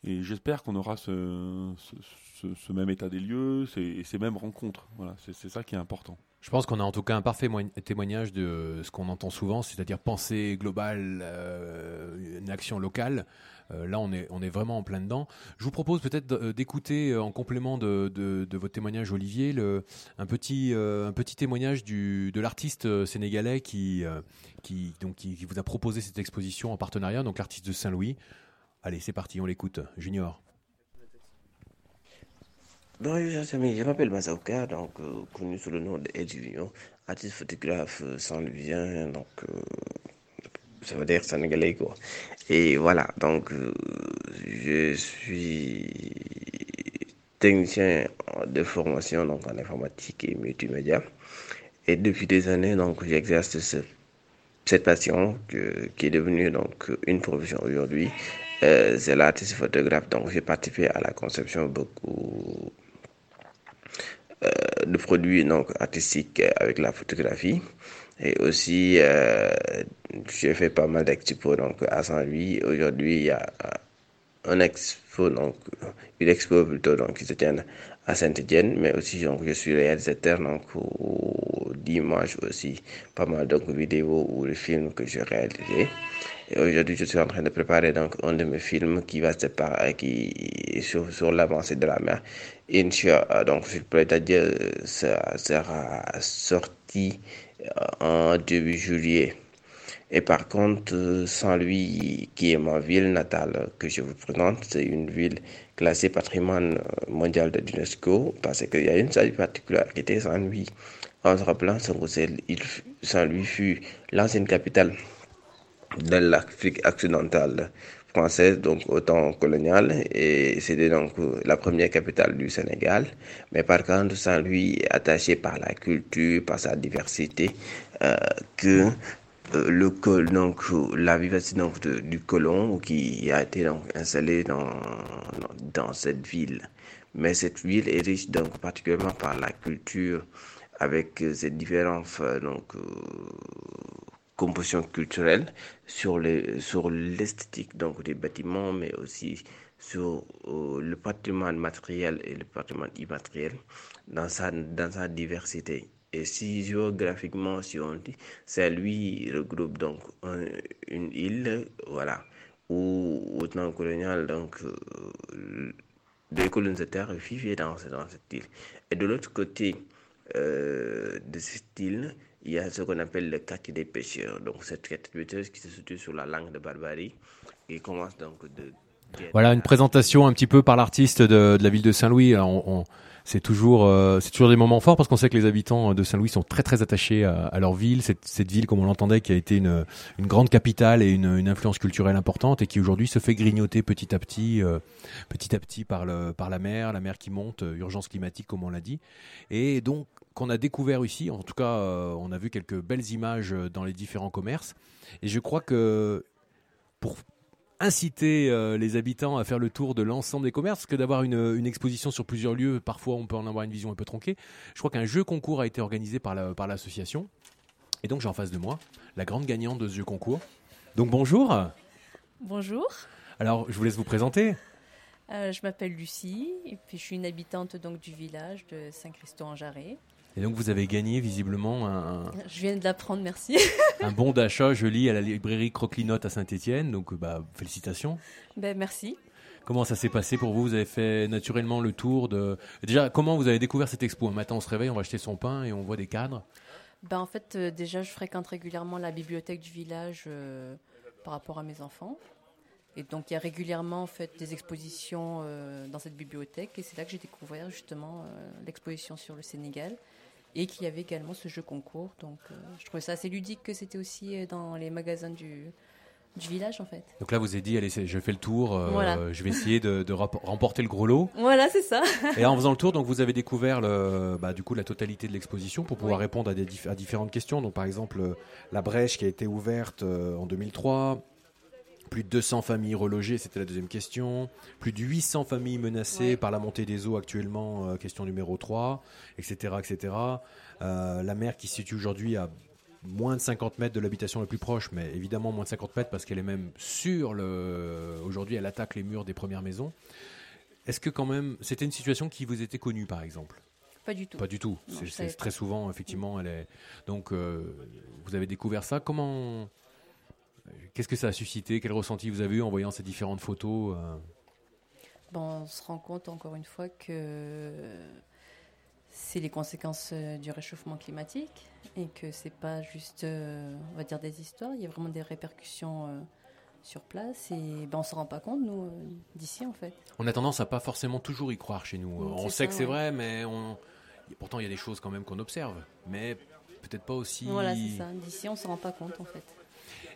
[SPEAKER 11] et j'espère qu'on aura ce, ce, ce- même état des lieux et ces mêmes rencontres. Voilà, c'est ça qui est important.
[SPEAKER 1] Je pense qu'on a en tout cas un parfait témoignage de ce qu'on entend souvent, c'est-à-dire pensée globale, euh, une action locale. Euh, là, on est, vraiment en plein dedans. Je vous propose peut-être euh, d'écouter, euh, en complément de, votre témoignage, Olivier, un, petit, euh, témoignage de l'artiste euh, sénégalais euh, qui, qui vous a proposé cette exposition en partenariat, donc l'artiste de Saint-Louis. Allez, c'est parti, on l'écoute. Junior.
[SPEAKER 12] Bonjour, amis, je m'appelle Mazauka, donc euh, connu sous le nom de Edilion, artiste photographe euh, saint-louisien, donc euh, ça veut dire sénégalais quoi. Et voilà, donc je suis technicien de formation donc en informatique et multimédia. Et depuis des années, donc j'exerce ce- cette passion qui est devenue donc une profession aujourd'hui. C'est l'artiste photographe, donc j'ai participé à la conception beaucoup de produits donc artistiques euh, avec la photographie et aussi euh, j'ai fait pas mal d'expos donc à Saint-Louis aujourd'hui il y a euh, un expo donc une expo plutôt donc qui se tient à Saint-Étienne mais aussi donc je suis réalisateur donc d'images aussi, pas mal donc vidéos ou de films que j'ai réalisés. Et aujourd'hui, je suis en train de préparer donc un de mes films qui va se séparer, qui sur, sur l'avancée de la mer. Inch'Allah, donc je peux te dire, ça sera sorti euh, en début juillet. Et par contre, euh, Saint-Louis, qui est ma ville natale que je vous présente, c'est une ville classée patrimoine euh, mondial de l'UNESCO parce qu'il y a une seule particularité, Saint-Louis. On se rappelle, Saint-Louis fut l'ancienne capitale de l'Afrique occidentale française, donc au temps colonial, et c'était donc la première capitale du Sénégal. Mais par contre, Saint-Louis est attaché par la culture, par sa diversité, euh, que euh, le col, donc la vivacité donc, de- du colon qui a été donc installé dans, dans cette ville. Mais cette ville est riche donc particulièrement par la culture avec euh, ses différentes euh, donc, euh, compositions culturelles sur les sur l'esthétique donc des bâtiments mais aussi sur euh, le patrimoine matériel et le patrimoine immatériel dans sa dans sa diversité et si géographiquement si on dit Saint-Louis regroupe donc un- une île voilà où au temps colonial donc euh, des colonisateurs vivaient dans, dans cette île. Et de l'autre côté euh, de cette île, il y a ce qu'on appelle le quartier des pêcheurs. Donc cette pêcheurs qui se situe sur la langue de Barbarie et commence donc de...
[SPEAKER 1] Voilà une présentation un petit peu par l'artiste de, la ville de Saint-Louis. C'est toujours, euh, c'est toujours des moments forts parce qu'on sait que les habitants de Saint-Louis sont très très attachés à, leur ville. Cette, cette ville, comme on l'entendait, qui a été une, grande capitale et une, une influence culturelle importante et qui aujourd'hui se fait grignoter petit à petit, euh, petit à petit par le, par la mer, la mer qui monte, euh, urgence climatique comme on l'a dit. Et donc qu'on a découvert ici. En tout cas, euh, on a vu quelques belles images euh, dans les différents commerces. Et je crois que pour inciter euh, les habitants à faire le tour de l'ensemble des commerces, que d'avoir une, une exposition sur plusieurs lieux, parfois on peut en avoir une vision un peu tronquée. Je crois qu'un jeu concours a été organisé par la- par l'association. et donc j'ai en face de moi la grande gagnante de ce jeu concours. Donc bonjour.
[SPEAKER 13] Bonjour,
[SPEAKER 1] Alors je vous laisse vous présenter.
[SPEAKER 13] Euh, je m'appelle Lucie et puis je suis une habitante donc du village de Saint-Christo-en-Jarret.
[SPEAKER 1] Et donc vous avez gagné visiblement un,
[SPEAKER 13] Je viens de l'apprendre, merci.
[SPEAKER 1] un bon d'achat, je lis, à la librairie Croquelinotte à Saint-Étienne. Donc bah, félicitations.
[SPEAKER 13] ben, merci.
[SPEAKER 1] Comment ça s'est passé pour vous? Vous avez fait naturellement le tour de... Déjà, comment vous avez découvert cette expo? Un matin, on se réveille, on va acheter son pain et on voit des cadres.
[SPEAKER 13] Ben, en fait, euh, déjà, je fréquente régulièrement la bibliothèque du village euh, par rapport à mes enfants. Et donc, il y a régulièrement en fait, des expositions euh, dans cette bibliothèque. Et c'est là que j'ai découvert justement euh, l'exposition sur le Sénégal. Et qu'il y avait également ce jeu concours. Donc, euh, je trouvais ça assez ludique que c'était aussi euh, dans les magasins du, du village, en fait.
[SPEAKER 1] Donc là, vous avez dit, allez, je fais le tour, euh,
[SPEAKER 13] Voilà.
[SPEAKER 1] je vais essayer de, remporter le gros lot.
[SPEAKER 13] Voilà, c'est ça.
[SPEAKER 1] Et en faisant le tour, donc vous avez découvert le, bah, du coup la totalité de l'exposition pour pouvoir
[SPEAKER 13] Oui.
[SPEAKER 1] répondre à, des à différentes questions. Donc par exemple la brèche qui a été ouverte en 2003, plus de 200 familles relogées, c'était la deuxième question, plus de 800 familles menacées par la montée des eaux actuellement, euh, question numéro 3, etc. etc. Euh, la mer qui se situe aujourd'hui à moins de 50 mètres de l'habitation la plus proche, mais évidemment moins de 50 mètres parce qu'elle est même sur le... Aujourd'hui, elle attaque les murs des premières maisons. Est-ce que quand même, c'était une situation qui vous était connue par exemple?
[SPEAKER 13] Pas du tout.
[SPEAKER 1] Pas du tout. C'est- très souvent, effectivement, elle est. Donc, euh, vous avez découvert ça. Comment Qu'est-ce que ça a suscité? Quel ressenti vous avez eu en voyant ces différentes photos euh?
[SPEAKER 13] Bon, on se rend compte encore une fois que c'est les conséquences euh, du réchauffement climatique et que c'est pas juste, euh, on va dire, des histoires. Il y a vraiment des répercussions sur place et ben, on s'en rend pas compte nous d'ici en fait.
[SPEAKER 1] On a tendance à pas forcément toujours y croire chez nous.
[SPEAKER 13] Mm,
[SPEAKER 1] on sait
[SPEAKER 13] ça,
[SPEAKER 1] que c'est
[SPEAKER 13] ouais.
[SPEAKER 1] vrai, mais on... pourtant il y a des choses quand même qu'on observe, mais peut-être pas aussi.
[SPEAKER 13] Voilà, c'est ça. D'ici, on s'en rend pas compte en fait.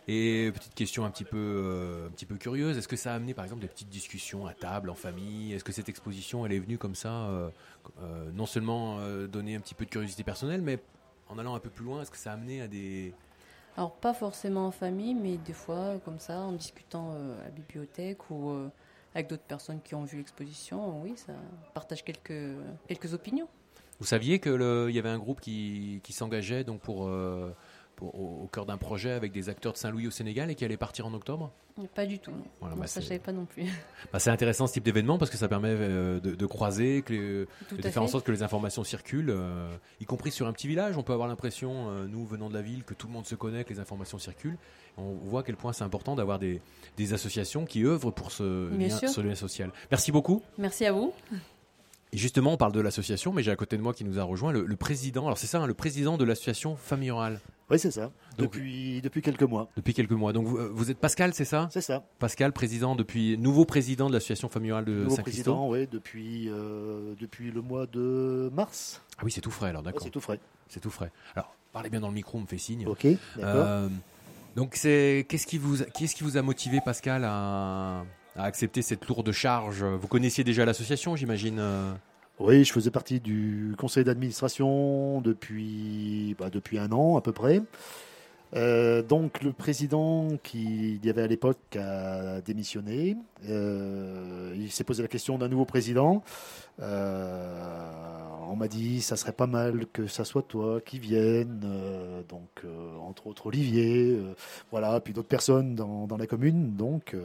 [SPEAKER 1] Et petite question un petit peu, euh, un petit peu curieuse, est-ce que ça a amené par exemple des petites discussions à table, en famille? Est-ce que cette exposition, elle est venue comme ça, euh, euh, non seulement donner un petit peu de curiosité personnelle, mais en allant un peu plus loin, est-ce que ça a amené à des...
[SPEAKER 13] Alors pas forcément en famille, mais des fois comme ça, en discutant à la bibliothèque ou avec d'autres personnes qui ont vu l'exposition, oui, ça partage quelques quelques opinions.
[SPEAKER 1] Vous saviez que le- il y avait un groupe qui, qui s'engageait donc pour, au, au cœur d'un projet avec des acteurs de Saint-Louis au Sénégal et qui allait partir en octobre
[SPEAKER 13] Pas du tout. non.
[SPEAKER 1] Voilà,
[SPEAKER 13] Non,
[SPEAKER 1] bah,
[SPEAKER 13] ça, je savais pas non plus.
[SPEAKER 1] Bah, c'est intéressant ce type d'événement parce que ça permet euh, de, de croiser, que les-
[SPEAKER 13] Tout
[SPEAKER 1] de faire en sorte que les informations circulent, euh, y compris sur un petit village. On peut avoir l'impression, euh, nous venant de la ville, que tout le monde se connaît, que les informations circulent. On voit à quel point c'est important d'avoir des, des associations qui œuvrent pour lien, ce lien social. Merci beaucoup.
[SPEAKER 13] Merci à vous.
[SPEAKER 1] Et justement, on parle de l'association, mais j'ai à côté de moi qui nous a rejoint le, le président. Alors c'est ça, hein, le président de l'association Famille Rurale.
[SPEAKER 14] Oui, c'est ça.
[SPEAKER 1] Donc-
[SPEAKER 14] depuis, depuis quelques mois.
[SPEAKER 1] Depuis quelques mois. Donc vous, euh, vous êtes Pascal, c'est ça?
[SPEAKER 14] C'est ça.
[SPEAKER 1] Pascal, président depuis nouveau président de l'association Famille Rurale de
[SPEAKER 14] Nouveau
[SPEAKER 1] Saint-Christophe.
[SPEAKER 14] président, oui, depuis, euh, depuis le mois de mars.
[SPEAKER 1] Ah oui, c'est tout frais alors, d'accord.
[SPEAKER 14] Ouais, c'est tout frais.
[SPEAKER 1] C'est tout frais. Alors, parlez bien dans le micro, on me fait signe.
[SPEAKER 14] Ok, d'accord.
[SPEAKER 1] Euh, donc, c'est qu'est-ce qui vous, qu'est-ce qui vous a motivé, Pascal, à, à accepter cette lourde charge Vous connaissiez déjà l'association, j'imagine. euh
[SPEAKER 14] Oui, je faisais partie du conseil d'administration depuis, bah, depuis un an à peu près. Euh, donc le président qui y avait à l'époque a démissionné. Euh, il s'est posé la question d'un nouveau président. On m'a dit ça serait pas mal que ça soit toi qui vienne. Donc entre autres Olivier, voilà, puis d'autres personnes dans, dans la commune. Donc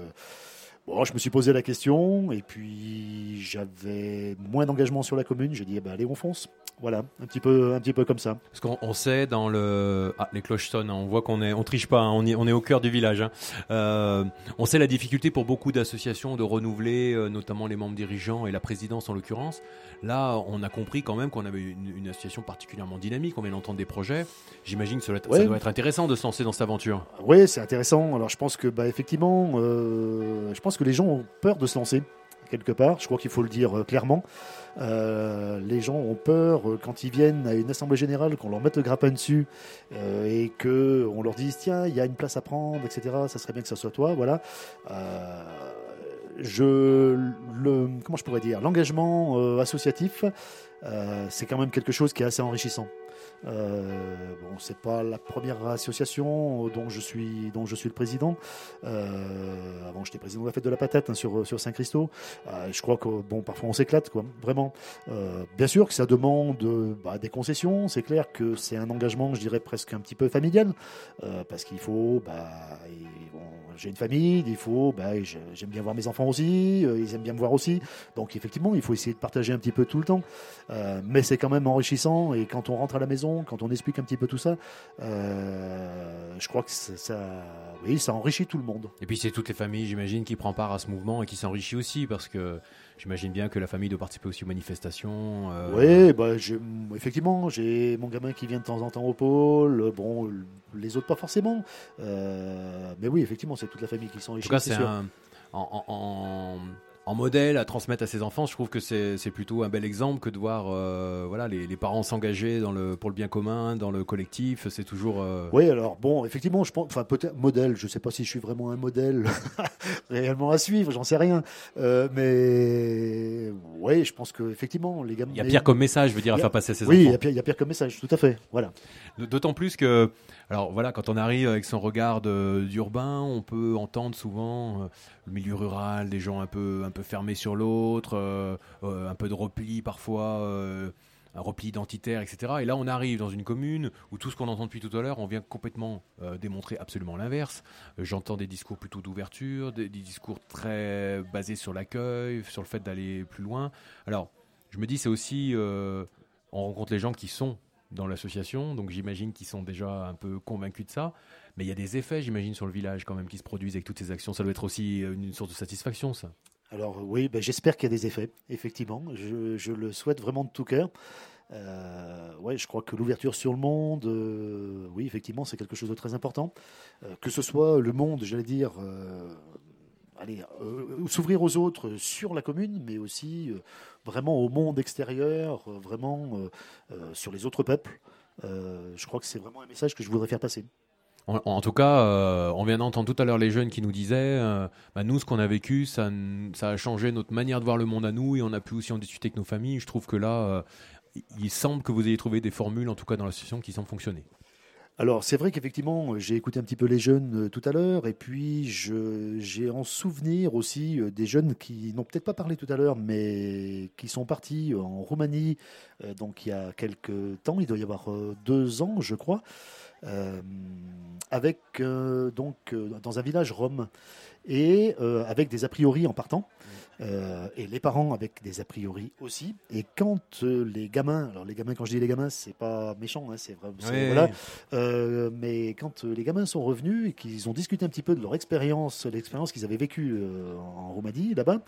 [SPEAKER 14] Bon, je me suis posé la question et puis j'avais moins d'engagement sur la commune. J'ai dit, eh ben, allez, on fonce. Voilà, un petit peu, un petit peu comme ça.
[SPEAKER 1] Parce qu'on on sait dans le ah, les cloches sonnent, on voit qu'on est on triche pas, hein, on, est, on est au cœur du village. hein. Euh, on sait la difficulté pour beaucoup d'associations de renouveler, euh, notamment les membres dirigeants et la présidence en l'occurrence. Là, on a compris quand même qu'on avait une, une association particulièrement dynamique. On vient d'entendre des projets. J'imagine que ça doit, être, ça
[SPEAKER 14] Ouais.
[SPEAKER 1] doit être intéressant de se lancer dans cette aventure.
[SPEAKER 14] Oui, c'est intéressant. Alors je pense que, bah, effectivement, euh, je pense que les gens ont peur de se lancer quelque part. Je crois qu'il faut le dire euh, clairement. Euh, les gens ont peur euh, quand ils viennent à une assemblée générale qu'on leur mette le grappin dessus et que on leur dise tiens il y a une place à prendre etc. Ça serait bien que ça soit toi. Voilà. Je le comment je pourrais dire? L'engagement associatif c'est quand même quelque chose qui est assez enrichissant. Euh, bon, c'est pas la première association dont je suis dont je suis le président. Euh, avant, j'étais président de la fête de la patate hein, sur sur Saint-Christo. Euh, je crois que bon, parfois on s'éclate, quoi, vraiment. Bien sûr que ça demande bah, des concessions. C'est clair que c'est un engagement, je dirais presque un petit peu familial, parce qu'il faut, bah, j'ai une famille, il faut, bah, j'ai- j'aime bien voir mes enfants aussi, ils aiment bien me voir aussi. Donc effectivement, il faut essayer de partager un petit peu tout le temps. Mais c'est quand même enrichissant et quand on rentre à la maison, quand on explique un petit peu tout ça, euh, je crois que ça, ça- oui, ça enrichit tout le monde.
[SPEAKER 1] Et puis c'est toutes les familles, j'imagine, qui prennent part à ce mouvement et qui s'enrichit aussi parce que j'imagine bien que la famille doit participer aussi aux manifestations. euh,
[SPEAKER 14] Oui, bah, effectivement, j'ai mon gamin qui vient de temps en temps au pôle. Bon, les autres pas forcément. Euh, mais oui, effectivement, c'est toute la famille qui
[SPEAKER 1] En
[SPEAKER 14] s'enrichit.
[SPEAKER 1] tout cas, c'est un en, en- en- en modèle à transmettre à ses enfants. Je trouve que c'est plutôt un bel exemple que de voir euh, voilà les, les parents s'engager le pour le bien commun, dans le collectif. C'est toujours euh,
[SPEAKER 14] Oui, alors bon, effectivement, je pense, enfin peut-être modèle. Je sais pas si je suis vraiment un modèle réellement à suivre, j'en sais rien. Euh, mais oui, je pense que effectivement, les gamins.
[SPEAKER 1] Il y a pire comme message, je veux dire, à faire passer à ses
[SPEAKER 14] oui,
[SPEAKER 1] enfants.
[SPEAKER 14] pire- il y a pire comme message, tout à fait. Voilà.
[SPEAKER 1] D'autant plus que, alors voilà, quand on arrive avec son regard d'urbain, on peut entendre souvent le milieu rural, des gens un peu, un peu fermés sur l'autre, euh, euh, un peu de repli parfois, euh, un repli identitaire, etc. Et là, on arrive dans une commune où tout ce qu'on entend depuis tout à l'heure, on vient complètement démontrer absolument l'inverse. J'entends des discours plutôt d'ouverture, des, discours très basés sur l'accueil, sur le fait d'aller plus loin. Alors, je me dis, c'est aussi, on rencontre les gens qui sont dans l'association, donc j'imagine qu'ils sont déjà un peu convaincus de ça. Mais il y a des effets, j'imagine, sur le village quand même qui se produisent avec toutes ces actions. Ça doit être aussi une source de satisfaction, ça.
[SPEAKER 14] Alors oui, ben, j'espère qu'il y a des effets, effectivement. Je, le souhaite vraiment de tout cœur. Euh, ouais, je crois que l'ouverture sur le monde, euh, oui, effectivement, c'est quelque chose de très important. Euh, que ce soit le monde, j'allais dire, euh, allez, s'ouvrir aux autres sur la commune, mais aussi vraiment au monde extérieur, vraiment sur les autres peuples. Je crois que c'est vraiment un message que je voudrais faire passer.
[SPEAKER 1] En, tout cas, euh, on vient d'entendre tout à l'heure les jeunes qui nous disaient, euh, bah, nous, ce qu'on a vécu, ça, a changé notre manière de voir le monde à nous, et on a pu aussi en discuter avec nos familles. Je trouve que là, euh, il- semble que vous ayez trouvé des formules, en tout cas dans l'association, qui semblent fonctionner.
[SPEAKER 14] Alors c'est vrai qu'effectivement, j'ai écouté un petit peu les jeunes tout à l'heure, et puis j'ai en souvenir aussi des jeunes qui n'ont peut-être pas parlé tout à l'heure, mais qui sont partis en Roumanie, donc il y a quelques temps, il doit y avoir deux ans, je crois. Euh, avec euh, donc euh, dans un village rome et avec des a priori en partant. Euh, et les parents avec des a priori aussi. Et quand euh, les gamins, alors les gamins, quand je dis les gamins, c'est pas méchant, hein, c'est vrai.
[SPEAKER 1] Oui,
[SPEAKER 14] voilà. Euh, mais quand les gamins sont revenus et qu'ils ont discuté un petit peu de leur expérience, l'expérience qu'ils avaient vécue en Roumanie là-bas,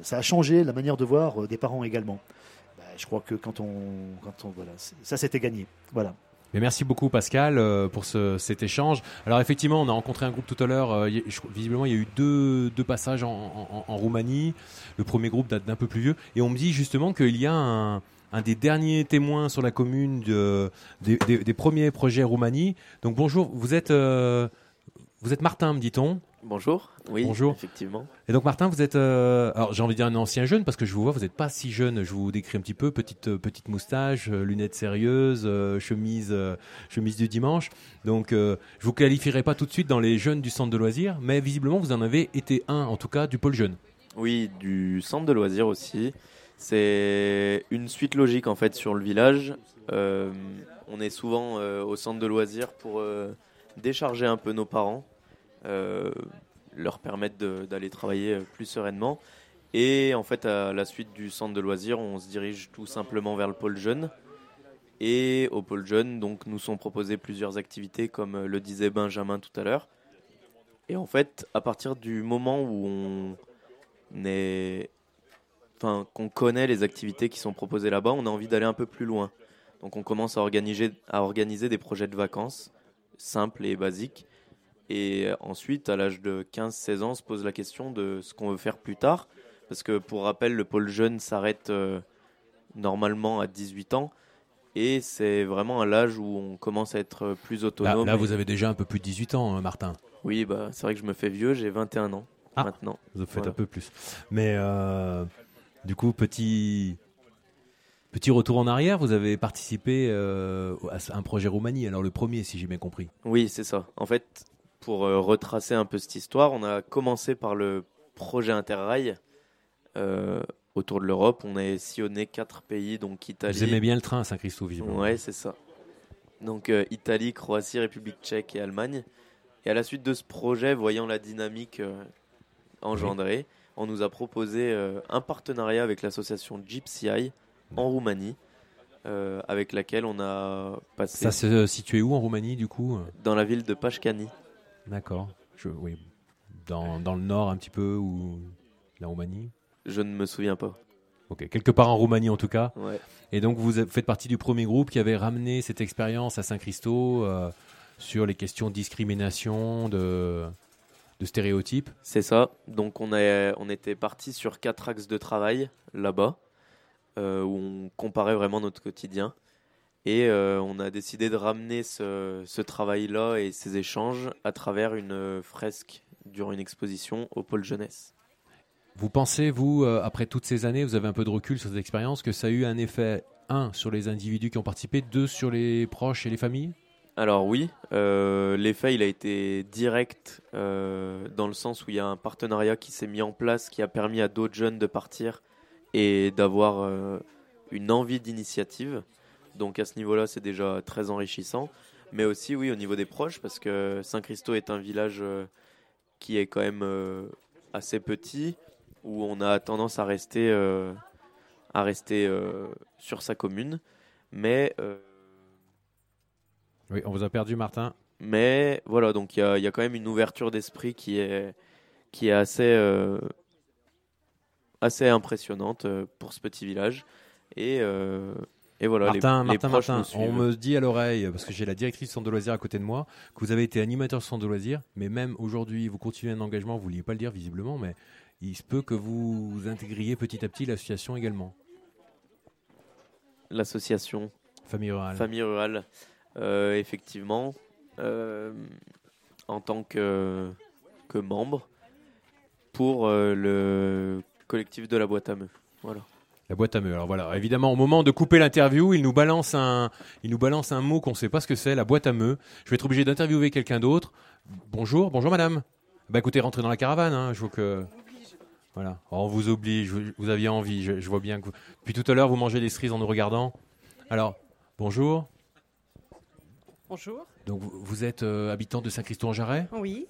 [SPEAKER 14] ça a changé la manière de voir des parents également. Bah, je crois que quand on, quand on voilà, ça c'était gagné. Voilà.
[SPEAKER 1] Merci beaucoup Pascal euh, pour ce, cet échange. Alors effectivement, on a rencontré un groupe tout à l'heure. euh, visiblement, il y a eu deux, deux passages en, en- en Roumanie. Le premier groupe date d'un peu plus vieux. Et on me dit justement qu'il y a un, un des derniers témoins sur la commune de- des, des- des premiers projets Roumanie. Donc bonjour, vous êtes, euh, vous êtes Martin, me dit-on
[SPEAKER 15] Bonjour, oui,
[SPEAKER 1] Bonjour.
[SPEAKER 15] effectivement.
[SPEAKER 1] Et donc Martin, vous êtes, euh, alors j'ai envie de dire un ancien jeune parce que je vous vois, vous n'êtes pas si jeune. Je vous décris un petit peu, petite euh, petite moustache, euh, lunettes sérieuses, chemise chemise du dimanche. Donc je vous qualifierai pas tout de suite dans les jeunes du centre de loisirs, mais visiblement vous en avez été un, en tout cas du pôle jeune.
[SPEAKER 15] Oui, du centre de loisirs aussi. C'est une suite logique en fait sur le village. On est souvent au centre de loisirs pour décharger un peu nos parents, leur permettre d'aller travailler euh, plus sereinement. Et en fait, à la suite du centre de loisirs, on se dirige tout simplement vers le pôle jeune. Et au pôle jeune, donc, nous sont proposées plusieurs activités, comme euh, le disait Benjamin tout à l'heure. Et en fait, à partir du moment où on est, enfin, qu'on connaît les activités qui sont proposées là-bas, on a envie d'aller un peu plus loin. Donc, on commence à organiser, à organiser des projets de vacances simples et basiques. Et ensuite, à l'âge de 15-16 ans, se pose la question de ce qu'on veut faire plus tard. Parce que, pour rappel, le pôle jeune s'arrête euh, normalement à 18 ans. Et c'est vraiment à l'âge où on commence à être plus autonome.
[SPEAKER 1] là, vous avez déjà un peu plus de 18 ans, hein, Martin.
[SPEAKER 15] Oui, bah, c'est vrai que je me fais vieux, j'ai 21 ans
[SPEAKER 1] Ah,
[SPEAKER 15] maintenant.
[SPEAKER 1] Vous faites
[SPEAKER 15] Voilà.
[SPEAKER 1] un peu plus. Mais euh, du coup, petit petit retour en arrière, vous avez participé euh, à un projet Roumanie. Alors le premier, si j'ai bien compris.
[SPEAKER 15] Oui, c'est ça. En fait, pour euh, retracer un peu cette histoire, on a commencé par le projet Interrail euh, autour de l'Europe. On a sillonné quatre pays, donc Italie.
[SPEAKER 1] Vous aimez bien le train à Saint-Christophe.
[SPEAKER 15] Ouais, c'est ça. Donc euh, Italie, Croatie, République tchèque et Allemagne. Et à la suite de ce projet, voyant la dynamique engendrée, on nous a proposé un partenariat avec l'association GPCI en Roumanie, euh, avec laquelle on a passé
[SPEAKER 1] Ça se situait où en Roumanie, du coup?
[SPEAKER 15] Dans la ville de Pașcani.
[SPEAKER 1] D'accord. Oui. Dans, dans le nord, un petit peu, ou la Roumanie?
[SPEAKER 15] Je ne me souviens pas.
[SPEAKER 1] Ok, quelque part en Roumanie en tout cas.
[SPEAKER 15] Ouais.
[SPEAKER 1] Et donc vous faites partie du premier groupe qui avait ramené cette expérience à Saint-Christo euh, sur les questions de discrimination, de, de stéréotypes?
[SPEAKER 15] C'est ça. Donc on, est, on était parti sur quatre axes de travail là-bas, euh, où on comparait vraiment notre quotidien. Et euh, on a décidé de ramener ce, ce travail-là et ces échanges à travers une euh, fresque durant une exposition au pôle jeunesse.
[SPEAKER 1] Vous pensez, vous, euh, après toutes ces années, vous avez un peu de recul sur cette expérience, que ça a eu un effet, un, sur les individus qui ont participé, deux, sur les proches et les familles?
[SPEAKER 15] Alors oui, euh, l'effet il a été direct euh, dans le sens où il y a un partenariat qui s'est mis en place qui a permis à d'autres jeunes de partir et d'avoir une envie d'initiative. Donc à ce niveau-là, c'est déjà très enrichissant. Mais aussi oui au niveau des proches parce que Saint-Christo est un village euh, qui est quand même euh, assez petit où on a tendance à rester euh, à rester sur sa commune. Mais
[SPEAKER 1] Oui, on vous a perdu, Martin.
[SPEAKER 15] mais voilà, donc il y a, il y a quand même une ouverture d'esprit qui est, qui est assez, euh, assez impressionnante pour ce petit village. Et, euh, et voilà, les-
[SPEAKER 1] Martin,
[SPEAKER 15] les,
[SPEAKER 1] Martin, on me dit à l'oreille, parce que j'ai la directrice centre de loisirs à côté de moi, que vous avez été animateur centre de loisirs, mais même aujourd'hui, vous continuez un engagement, vous ne vouliez pas le dire visiblement, mais il se peut que vous intégriez petit à petit l'association également.
[SPEAKER 15] L'association
[SPEAKER 1] Famille rurale.
[SPEAKER 15] Famille rurale, euh, effectivement, euh, en tant que, que membre pour euh, le collectif de la boîte à meux. Voilà.
[SPEAKER 1] La boîte à meux. Alors voilà, évidemment, au moment de couper l'interview, il nous balance un, il nous balance un mot qu'on ne sait pas ce que c'est, la boîte à meux. Je vais être obligé d'interviewer quelqu'un d'autre. Bonjour, bonjour madame. Bah écoutez, rentrez dans la caravane. Hein, je vois que, voilà, Oh, on vous oblige. Vous, vous aviez envie. Je, je vois bien que vous... depuis tout à l'heure vous mangez des cerises en nous regardant. Alors bonjour.
[SPEAKER 16] Bonjour.
[SPEAKER 1] Donc vous- vous êtes euh, habitant de Saint-Christo-en-Jarret
[SPEAKER 16] Oui,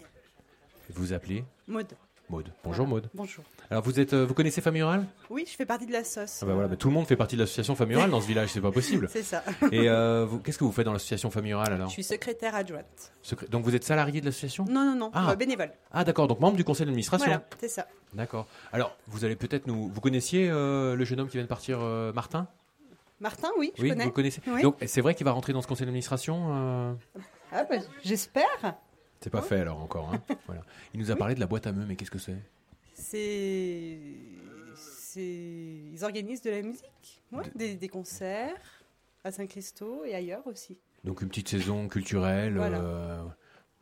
[SPEAKER 1] Vous vous appelez?
[SPEAKER 16] Maud.
[SPEAKER 1] Maud. Bonjour Maud.
[SPEAKER 16] Bonjour.
[SPEAKER 1] Alors vous êtes, euh, vous connaissez Famille Rurale?
[SPEAKER 16] Oui, je fais partie de la sauce.
[SPEAKER 1] ah bah voilà, bah, Tout le monde fait partie de l'association Famille Rurale dans ce village, c'est pas possible.
[SPEAKER 16] C'est ça.
[SPEAKER 1] Et euh, qu'est-ce que vous faites dans l'association Famille Rurale alors?
[SPEAKER 16] Je suis secrétaire adjointe.
[SPEAKER 1] Secré- Donc vous êtes salarié de l'association?
[SPEAKER 16] Non, non, non,
[SPEAKER 1] Ah.
[SPEAKER 16] euh, bénévole.
[SPEAKER 1] Ah d'accord, donc membre du conseil d'administration.
[SPEAKER 16] Voilà, c'est ça.
[SPEAKER 1] D'accord. Alors vous allez peut-être nous, vous connaissiez euh, le jeune homme qui vient de partir, Martin?
[SPEAKER 16] Martin, oui, je
[SPEAKER 1] Oui,
[SPEAKER 16] connais.
[SPEAKER 1] vous le connaissez.
[SPEAKER 16] Oui.
[SPEAKER 1] Donc c'est vrai qu'il va rentrer dans ce conseil d'administration.
[SPEAKER 16] Ah, bah, j'espère.
[SPEAKER 1] C'est pas fait alors encore. hein. voilà. Il nous a parlé de la boîte à meux, mais qu'est-ce que c'est?
[SPEAKER 16] C'est. Ils organisent de la musique, ouais, des, des concerts à Saint-Christo et ailleurs aussi.
[SPEAKER 1] Donc une petite saison culturelle.
[SPEAKER 16] Voilà.
[SPEAKER 1] euh,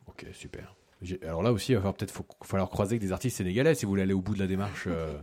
[SPEAKER 1] Ok, super. Alors là aussi, il va peut-être falloir croiser avec des artistes sénégalais si vous voulez aller au bout de la démarche. euh.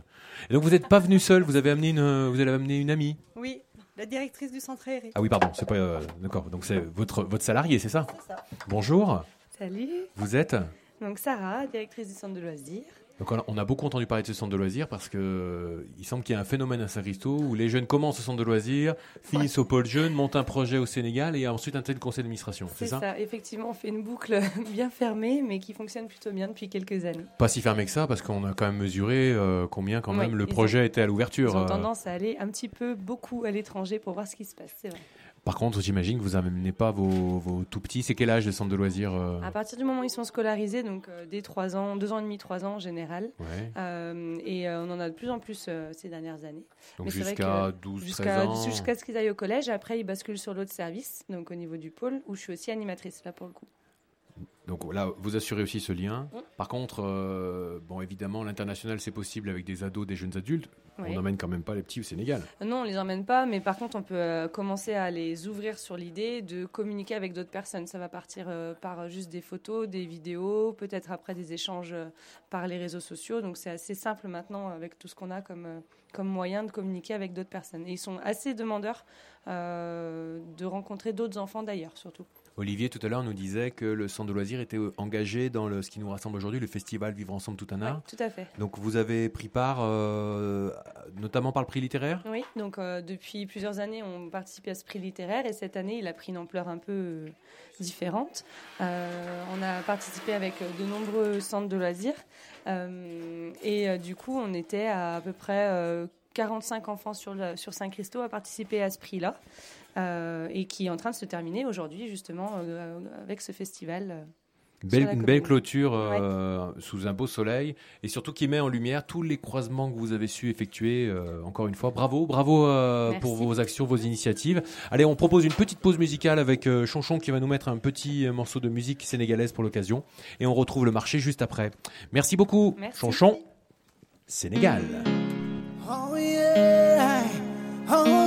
[SPEAKER 1] Et donc vous n'êtes pas venu seul, vous avez amené une, vous avez amené une amie.
[SPEAKER 16] Oui, la directrice du centre aéré.
[SPEAKER 1] Ah oui, pardon, c'est pas euh, d'accord. Donc c'est votre votre salarié, c'est ça?
[SPEAKER 16] C'est ça.
[SPEAKER 1] Bonjour.
[SPEAKER 17] Salut,
[SPEAKER 1] Vous êtes
[SPEAKER 17] donc Sarah, directrice du centre de loisirs.
[SPEAKER 1] Donc on a- beaucoup entendu parler de ce centre de loisirs parce que euh, il semble qu'il y a un phénomène à Saint-Christo où les jeunes commencent au centre de loisirs, finissent au pôle jeune, montent un projet au Sénégal et ensuite un tel conseil d'administration. C'est ça,
[SPEAKER 17] ça, effectivement, on fait une boucle bien fermée, mais qui fonctionne plutôt bien depuis quelques années.
[SPEAKER 1] Pas si fermé que ça parce qu'on a quand même mesuré euh, combien quand
[SPEAKER 17] Ouais,
[SPEAKER 1] même le projet
[SPEAKER 17] ont-
[SPEAKER 1] était à l'ouverture.
[SPEAKER 17] Ils ont
[SPEAKER 1] euh.
[SPEAKER 17] tendance à aller un petit peu beaucoup à l'étranger pour voir ce qui se passe, c'est vrai.
[SPEAKER 1] Par contre, j'imagine que vous n'amenez pas vos, vos tout petits. C'est quel âge le centre de loisirs euh
[SPEAKER 17] À partir du moment où ils sont scolarisés, donc euh, dès 3 ans, 2 ans et demi, 3 ans en général,
[SPEAKER 1] Ouais.
[SPEAKER 17] Euh, et on en a de plus en plus ces dernières années.
[SPEAKER 1] Donc jusqu'à
[SPEAKER 17] que
[SPEAKER 1] 12,
[SPEAKER 17] jusqu'à
[SPEAKER 1] 13 ans.
[SPEAKER 17] Jusqu'à ce qu'ils aillent au collège, après ils basculent sur l'autre service, donc au niveau du pôle, où je suis aussi animatrice là pour le coup.
[SPEAKER 1] Donc là, vous assurez aussi ce lien.
[SPEAKER 17] Mm.
[SPEAKER 1] Par contre, euh, bon, évidemment, l'international, c'est possible avec des ados, des jeunes adultes.
[SPEAKER 17] Oui.
[SPEAKER 1] On n'emmène quand même pas les petits au Sénégal.
[SPEAKER 17] Non, on les emmène pas, mais par contre, on peut euh, commencer à les ouvrir sur l'idée de communiquer avec d'autres personnes. Ça va partir euh, par juste des photos, des vidéos, peut-être après des échanges par les réseaux sociaux. Donc c'est assez simple maintenant avec tout ce qu'on a comme, comme moyen de communiquer avec d'autres personnes. Et ils sont assez demandeurs de rencontrer d'autres enfants d'ailleurs, surtout.
[SPEAKER 1] Olivier, tout à l'heure, nous disait que le centre de loisirs était engagé dans le, ce qui nous rassemble aujourd'hui, le festival Vivre ensemble tout un art.
[SPEAKER 17] Tout à fait.
[SPEAKER 1] Donc vous avez pris part, euh, notamment par le prix littéraire?
[SPEAKER 17] Oui, donc euh, depuis plusieurs années, on participe à ce prix littéraire et cette année, il a pris une ampleur un peu euh, différente. On a participé avec de nombreux centres de loisirs et du coup, on était à à peu près euh, 45 enfants sur, le- sur Saint-Christo à participer à ce prix-là euh, et qui est en train de se terminer aujourd'hui justement euh, avec ce festival. euh,
[SPEAKER 1] Belle- une belle clôture euh, sous un beau soleil et surtout qui met en lumière tous les croisements que vous avez su effectuer. euh, encore une fois, bravo, bravo euh, pour vos actions, vos initiatives. Allez, on propose une petite pause musicale avec euh, Chonchon qui va nous mettre un petit euh, morceau de musique sénégalaise pour l'occasion et on retrouve le marché juste après. Merci beaucoup,
[SPEAKER 18] Merci.
[SPEAKER 1] Chonchon. Sénégal.
[SPEAKER 18] Oh yeah, oh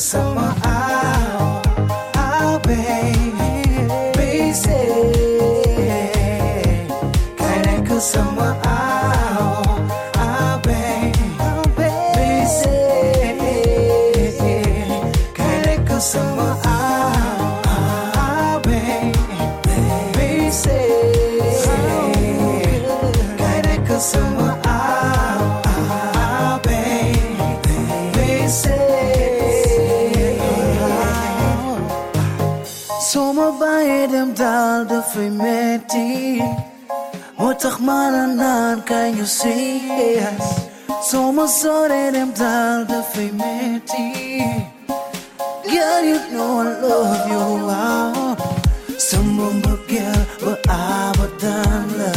[SPEAKER 18] Some. Rahmananan, can you see Magmaranan kayo siyas Sumusore ng dalda fay meti Girl, you know I love you out Samrong bagya ba abadan la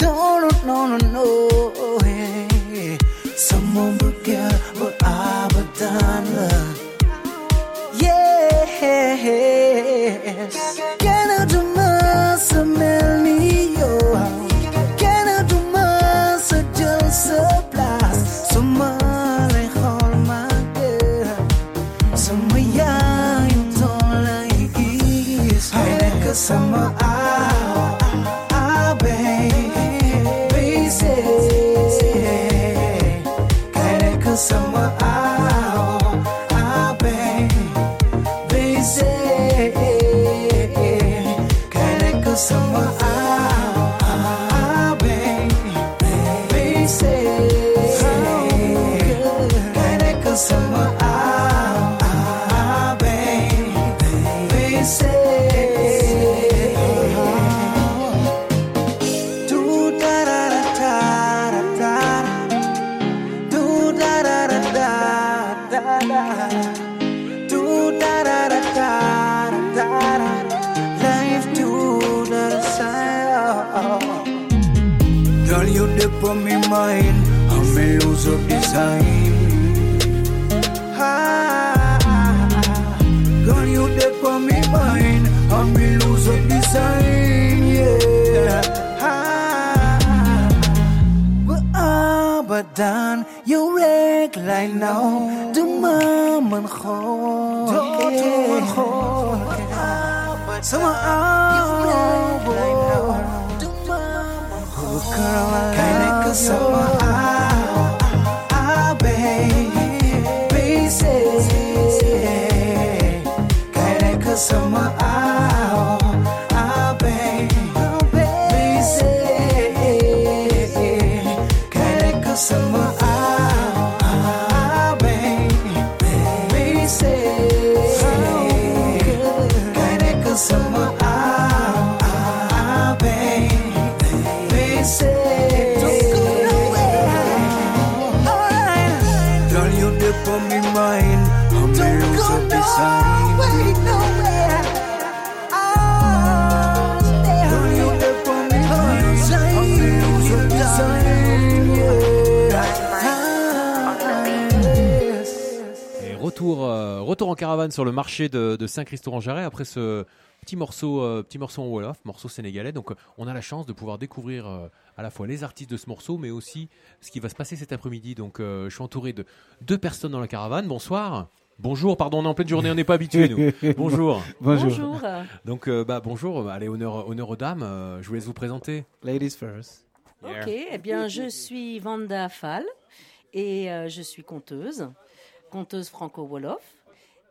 [SPEAKER 18] No, no, no, no, no hey. Samrong bagya ba abadan la Yes, yes. summer out, ah, baby, say, can it come summer out, baby, say. I know the ko Dumaman ko Sama ako Girl, I Baby, baby
[SPEAKER 1] retour, euh, retour en caravane sur le marché de, de Saint-Christo-en-Jarret après ce petit morceau, euh, petit morceau en Wolof, morceau sénégalais. Donc, euh, on a la chance de pouvoir découvrir euh, à la fois les artistes de ce morceau, mais aussi ce qui va se passer cet après-midi. Donc, euh, je suis entouré de deux personnes dans la caravane. Bonsoir. Bonjour, pardon, on est en pleine journée, on n'est pas habitué nous. Bonjour.
[SPEAKER 19] Bonjour. Bonjour.
[SPEAKER 1] Donc, euh, bah, bonjour, allez, honneur, honneur aux dames, euh, je vous laisse vous présenter.
[SPEAKER 19] Ladies first.
[SPEAKER 1] Yeah.
[SPEAKER 20] Ok, eh bien, je suis Vanda Fall et euh, je suis conteuse, conteuse franco-wolof,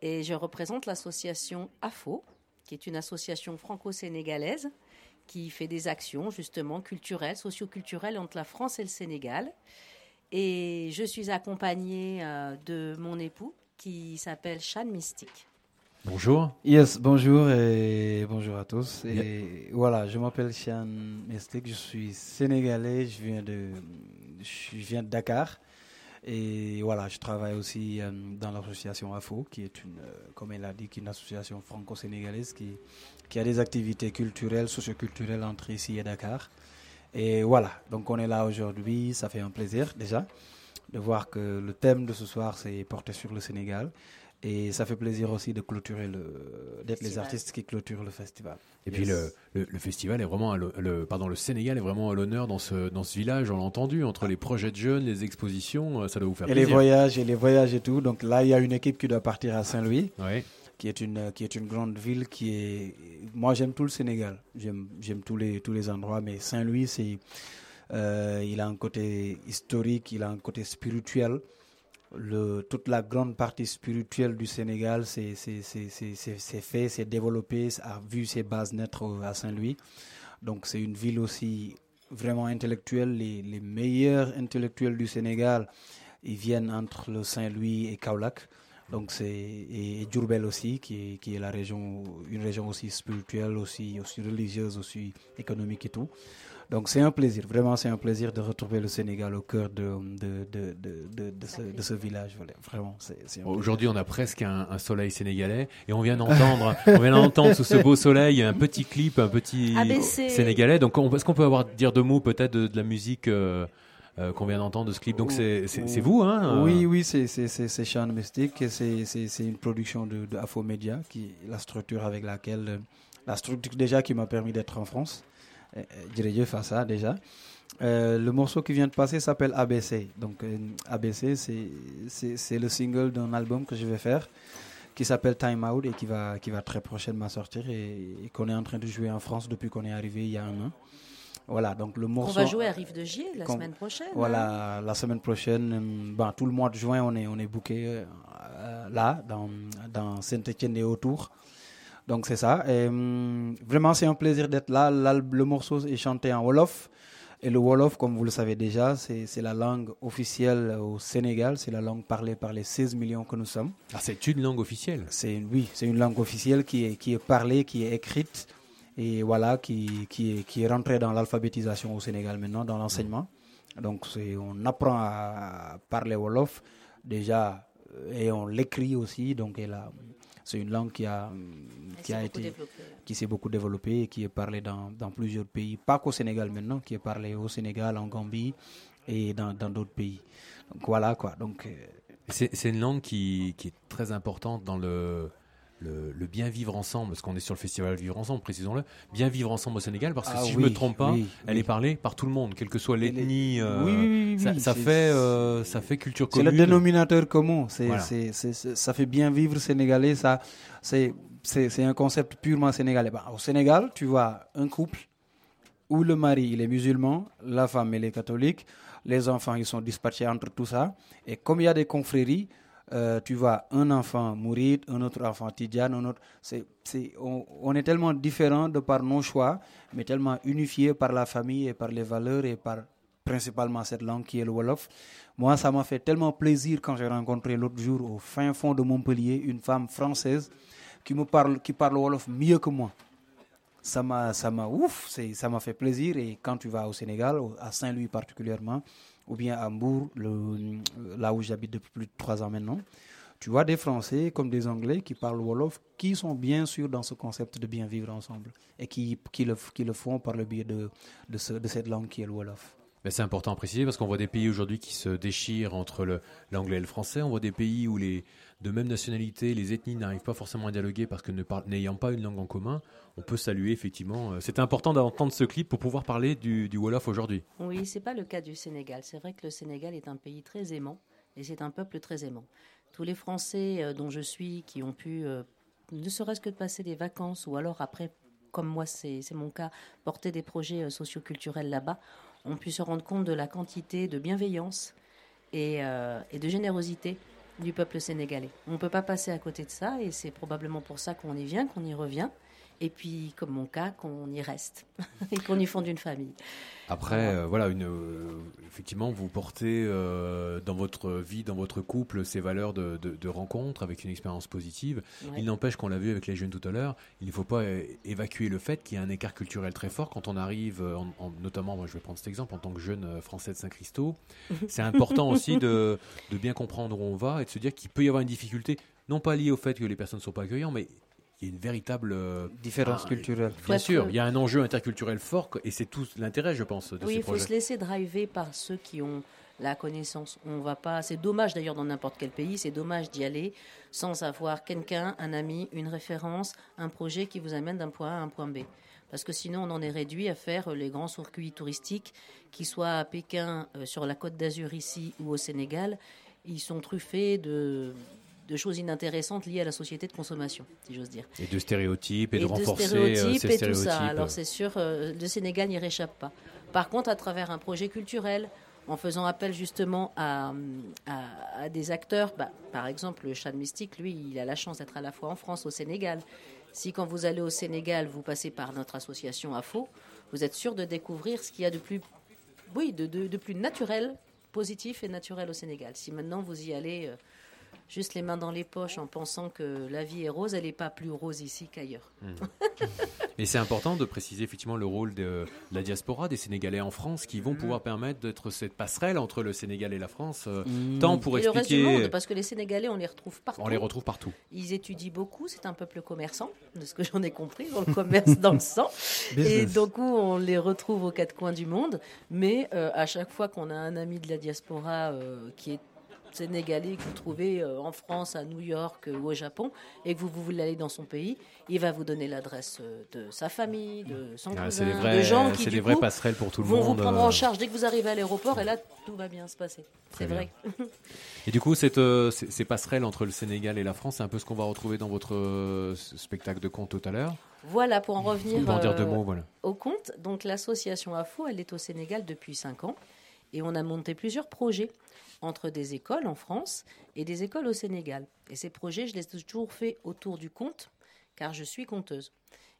[SPEAKER 20] et je représente l'association AFO, qui est une association franco-sénégalaise qui fait des actions justement culturelles, socio-culturelles entre la France et le Sénégal. Et je suis accompagnée euh, de mon époux qui s'appelle Chan Mystique.
[SPEAKER 1] Bonjour.
[SPEAKER 19] Yes, bonjour et bonjour à tous. Et voilà, je m'appelle Chian Mestek, je suis sénégalais, je viens de, je viens de Dakar. Et voilà, je travaille aussi euh, dans l'association AFO, qui est une, euh, comme elle a dit, une association franco-sénégalaise qui, qui a des activités culturelles, socioculturelles entre ici et Dakar. Et voilà, donc on est là aujourd'hui, ça fait un plaisir déjà de voir que le thème de ce soir c'est porté sur le Sénégal. Et ça fait plaisir aussi de clôturer le, d'être les artistes qui clôturent le festival.
[SPEAKER 1] Et puis le, le, le festival est vraiment, le, pardon, le Sénégal est vraiment à l'honneur dans ce, dans ce village, on l'a entendu, entre les projets de jeunes, les expositions, euh, ça doit vous faire
[SPEAKER 19] et les
[SPEAKER 1] plaisir.
[SPEAKER 19] voyages et les voyages et tout. Donc là, il y a une équipe qui doit partir à Saint-Louis, qui est une qui est une grande ville qui est. Moi, j'aime tout le Sénégal. J'aime j'aime tous les tous les endroits, mais Saint-Louis, c'est euh, il a un côté historique, il a un côté spirituel. Toute la grande partie spirituelle du Sénégal, c'est fait, c'est développé, ça a vu ses bases naître à Saint-Louis. Donc c'est une ville aussi vraiment intellectuelle. Les, meilleurs intellectuels du Sénégal, ils viennent entre Saint-Louis et Kaolack. Donc c'est et, et Diourbel aussi, qui est, la région, une région aussi spirituelle, aussi religieuse, aussi économique et tout. Donc c'est un plaisir, vraiment c'est un plaisir de retrouver le Sénégal au cœur de, de, de, de, de, de ce, de ce village. Voilà, Vraiment, c'est c'est un plaisir.
[SPEAKER 1] Aujourd'hui, on a presque un, un soleil sénégalais et on vient d'entendre, on vient d'entendre sous ce beau soleil un petit clip, un petit
[SPEAKER 20] ABC.
[SPEAKER 1] sénégalais. Donc, on- est-ce qu'on peut avoir dire deux mots peut-être de, de la musique euh, euh, qu'on vient d'entendre de ce clip? Donc, c'est c'est- c'est vous, hein
[SPEAKER 19] Oui,
[SPEAKER 1] euh,
[SPEAKER 19] oui, c'est c'est c'est c'est Sean Mystique c'est c'est c'est une production de, de Afo Media qui la structure avec laquelle la structure déjà qui m'a permis d'être en France. Euh, euh, ça déjà. Euh, le morceau qui vient de passer s'appelle ABC. Donc euh, ABC, c'est le single d'un album que je vais faire qui s'appelle Time Out et qui va qui va très prochainement sortir et, et qu'on est en train de jouer en France depuis qu'on est arrivé il y a un an. Voilà, donc le
[SPEAKER 20] On
[SPEAKER 19] morceau.
[SPEAKER 20] va jouer à Rive de Gier la semaine prochaine.
[SPEAKER 19] Voilà, la semaine prochaine, ben, tout le mois de juin, on est, on est booké euh, là, dans, dans Saint-Etienne et autour. Donc c'est ça. Et, hum, vraiment, c'est un plaisir d'être là. Là, le morceau est chanté en Wolof. Et le Wolof, comme vous le savez déjà, c'est la langue officielle au Sénégal. C'est la langue parlée par les 16 millions que nous sommes.
[SPEAKER 1] Ah, c'est une langue officielle
[SPEAKER 19] C'est oui, c'est une langue officielle qui est, qui est parlée, qui est écrite et voilà, qui, qui, est, qui est rentrée dans l'alphabétisation au Sénégal maintenant, dans l'enseignement. Donc on apprend à parler Wolof déjà euh, et on l'écrit aussi. Donc elle a- c'est une langue qui a, qui
[SPEAKER 20] s'est
[SPEAKER 19] a
[SPEAKER 20] beaucoup
[SPEAKER 19] été,
[SPEAKER 20] développée.
[SPEAKER 19] qui s'est beaucoup développée et qui est parlée dans, dans plusieurs pays, pas qu'au Sénégal maintenant, qui est parlée au Sénégal, en Gambie et dans dans d'autres pays. Donc voilà quoi. Donc euh,
[SPEAKER 1] C'est c'est une langue qui, qui est très importante dans le, le, le bien vivre ensemble, parce qu'on est sur le festival Vivre Ensemble, précisons-le. Bien vivre ensemble au Sénégal, parce que
[SPEAKER 19] Ah
[SPEAKER 1] si je
[SPEAKER 19] oui,
[SPEAKER 1] me trompe pas,
[SPEAKER 19] oui,
[SPEAKER 1] elle
[SPEAKER 19] oui.
[SPEAKER 1] est parlée par tout le monde, quelle que soit l'ethnie. euh,
[SPEAKER 19] Oui, oui, oui,
[SPEAKER 1] ça,
[SPEAKER 19] c'est-
[SPEAKER 1] fait, euh, ça fait culture
[SPEAKER 19] C'est
[SPEAKER 1] commune.
[SPEAKER 19] le dénominateur commun. C'est,
[SPEAKER 1] Voilà.
[SPEAKER 19] c'est- c'est- c'est- ça fait bien vivre sénégalais. Ça, c'est, c'est, c'est un concept purement sénégalais. Bah, au Sénégal, tu vois un couple où le mari il est musulman, la femme elle est catholique, les enfants ils sont dispatchés entre tout ça. Et comme il y a des confréries, euh, tu vois un enfant mouride, un autre enfant tidjane, un autre. On, est tellement différents de par nos choix, mais tellement unifiés par la famille et par les valeurs et par principalement cette langue qui est le Wolof. Moi, ça m'a fait tellement plaisir quand j'ai rencontré l'autre jour au fin fond de Montpellier une femme française qui me parle, qui parle Wolof mieux que moi. Ça m'a, ça m'a ouf, ça m'a fait plaisir. Et quand tu vas au Sénégal, à Saint-Louis particulièrement, ou bien à Hambourg, le- là où j'habite depuis plus de trois ans maintenant, tu vois des Français comme des Anglais qui parlent Wolof, qui sont bien sûr dans ce concept de bien vivre ensemble et qui, qui, le, qui le font par le biais de, de, ce- de cette langue qui est le Wolof.
[SPEAKER 1] Ben, c'est important à préciser parce qu'on voit des pays aujourd'hui qui se déchirent entre l'anglais et le français. On voit des pays où les de même nationalité, les ethnies n'arrivent pas forcément à dialoguer parce que n'ayant pas une langue en commun, on peut saluer effectivement. euh, C'est important d'entendre ce clip pour pouvoir parler du, du Wolof aujourd'hui.
[SPEAKER 20] Oui, c'est pas le cas du Sénégal. C'est vrai que le Sénégal est un pays très aimant et c'est un peuple très aimant. Tous les Français euh, dont je suis qui ont pu, euh, ne serait-ce que de passer des vacances ou alors après, comme moi c'est mon cas, porter des projets socioculturels là-bas, ont pu se rendre compte de la quantité de bienveillance et, et de générosité du peuple sénégalais. On ne peut pas passer à côté de ça et c'est probablement pour ça qu'on y vient, qu'on y revient. Et puis, comme mon cas, qu'on y reste et qu'on y fonde une famille.
[SPEAKER 1] Après, euh, voilà, une, euh, effectivement, vous portez euh, dans votre vie, dans votre couple, ces valeurs de, de, de rencontre avec une expérience positive.
[SPEAKER 20] Ouais.
[SPEAKER 1] Il n'empêche qu'on l'a vu avec les jeunes tout à l'heure, il ne faut pas évacuer le fait qu'il y a un écart culturel très fort quand on arrive, en- en- notamment, moi je vais prendre cet exemple, en tant que jeune français de Saint-Christo. C'est important aussi de, de bien comprendre où on va et de se dire qu'il peut y avoir une difficulté, non pas liée au fait que les personnes ne sont pas accueillantes, mais il y a une véritable euh,
[SPEAKER 19] Différence
[SPEAKER 1] ah,
[SPEAKER 19] culturelle.
[SPEAKER 1] Bien sûr, il y a un enjeu interculturel fort et c'est tout l'intérêt, je pense, de
[SPEAKER 20] Oui,
[SPEAKER 1] ces
[SPEAKER 20] il faut se laisser driver par ceux qui ont la connaissance. On va pas. C'est dommage d'ailleurs dans n'importe quel pays. C'est dommage d'y aller sans avoir quelqu'un, un ami, une référence, un projet qui vous amène d'un point A à un point B. Parce que sinon, on en est réduit à faire les grands circuits touristiques, qui soient à Pékin, euh, sur la Côte d'Azur ici ou au Sénégal, ils sont truffés de, de choses inintéressantes liées à la société de consommation, si j'ose dire.
[SPEAKER 1] Et de stéréotypes et, de
[SPEAKER 20] de
[SPEAKER 1] renforcer euh,
[SPEAKER 20] stéréotypes
[SPEAKER 1] ces
[SPEAKER 20] et tout ça. Alors c'est sûr, euh, le Sénégal n'y réchappe pas. Par contre, à travers un projet culturel, en faisant appel justement à, à- à des acteurs, bah, par exemple, le Chat Mystique, lui, il a la chance d'être à la fois en France, au Sénégal. Si quand vous allez au Sénégal, vous passez par notre association AFO, vous êtes sûr de découvrir ce qu'il y a de plus, oui, de, de- de plus naturel, positif et naturel au Sénégal. Si maintenant vous y allez euh, juste les mains dans les poches en pensant que la vie est rose, elle n'est pas plus rose ici qu'ailleurs.
[SPEAKER 1] Et c'est important de préciser effectivement le rôle de la diaspora des Sénégalais en France qui vont
[SPEAKER 20] Mm.
[SPEAKER 1] pouvoir permettre d'être cette passerelle entre le Sénégal et la France, euh,
[SPEAKER 19] Mm.
[SPEAKER 1] tant pour
[SPEAKER 20] et le reste du
[SPEAKER 1] expliquer.
[SPEAKER 20] monde, parce que les Sénégalais, on les retrouve partout.
[SPEAKER 1] On les retrouve partout.
[SPEAKER 20] Ils étudient beaucoup, c'est un peuple commerçant, de ce que j'en ai compris, on le commerce dans le sang. Et donc, on les retrouve aux quatre coins du monde. Mais euh, à chaque fois qu'on a un ami de la diaspora euh, qui est sénégalais que vous trouvez euh, en France, à New York euh, ou au Japon, et que vous, vous voulez aller dans son pays, il va vous donner l'adresse euh, de sa famille, de son
[SPEAKER 1] Ah,
[SPEAKER 20] cousin,
[SPEAKER 1] vrais-
[SPEAKER 20] de gens qui
[SPEAKER 1] c'est
[SPEAKER 20] du coup,
[SPEAKER 1] passerelles pour tout le
[SPEAKER 20] vont
[SPEAKER 1] monde,
[SPEAKER 20] vous prendre
[SPEAKER 1] euh.
[SPEAKER 20] en charge dès que vous arrivez à l'aéroport, et là, tout va bien se passer. C'est vrai.
[SPEAKER 1] Et du coup, cette, euh, ces, ces passerelles entre le Sénégal et la France, c'est un peu ce qu'on va retrouver dans votre euh, spectacle de conte tout à l'heure.
[SPEAKER 20] Voilà, pour en revenir
[SPEAKER 1] Pour dire deux
[SPEAKER 20] euh,
[SPEAKER 1] mots, voilà.
[SPEAKER 20] au compte, donc l'association AFO, elle est au Sénégal depuis 5 ans et on a monté plusieurs projets entre des écoles en France et des écoles au Sénégal. Et ces projets, je les ai toujours faits autour du conte car je suis conteuse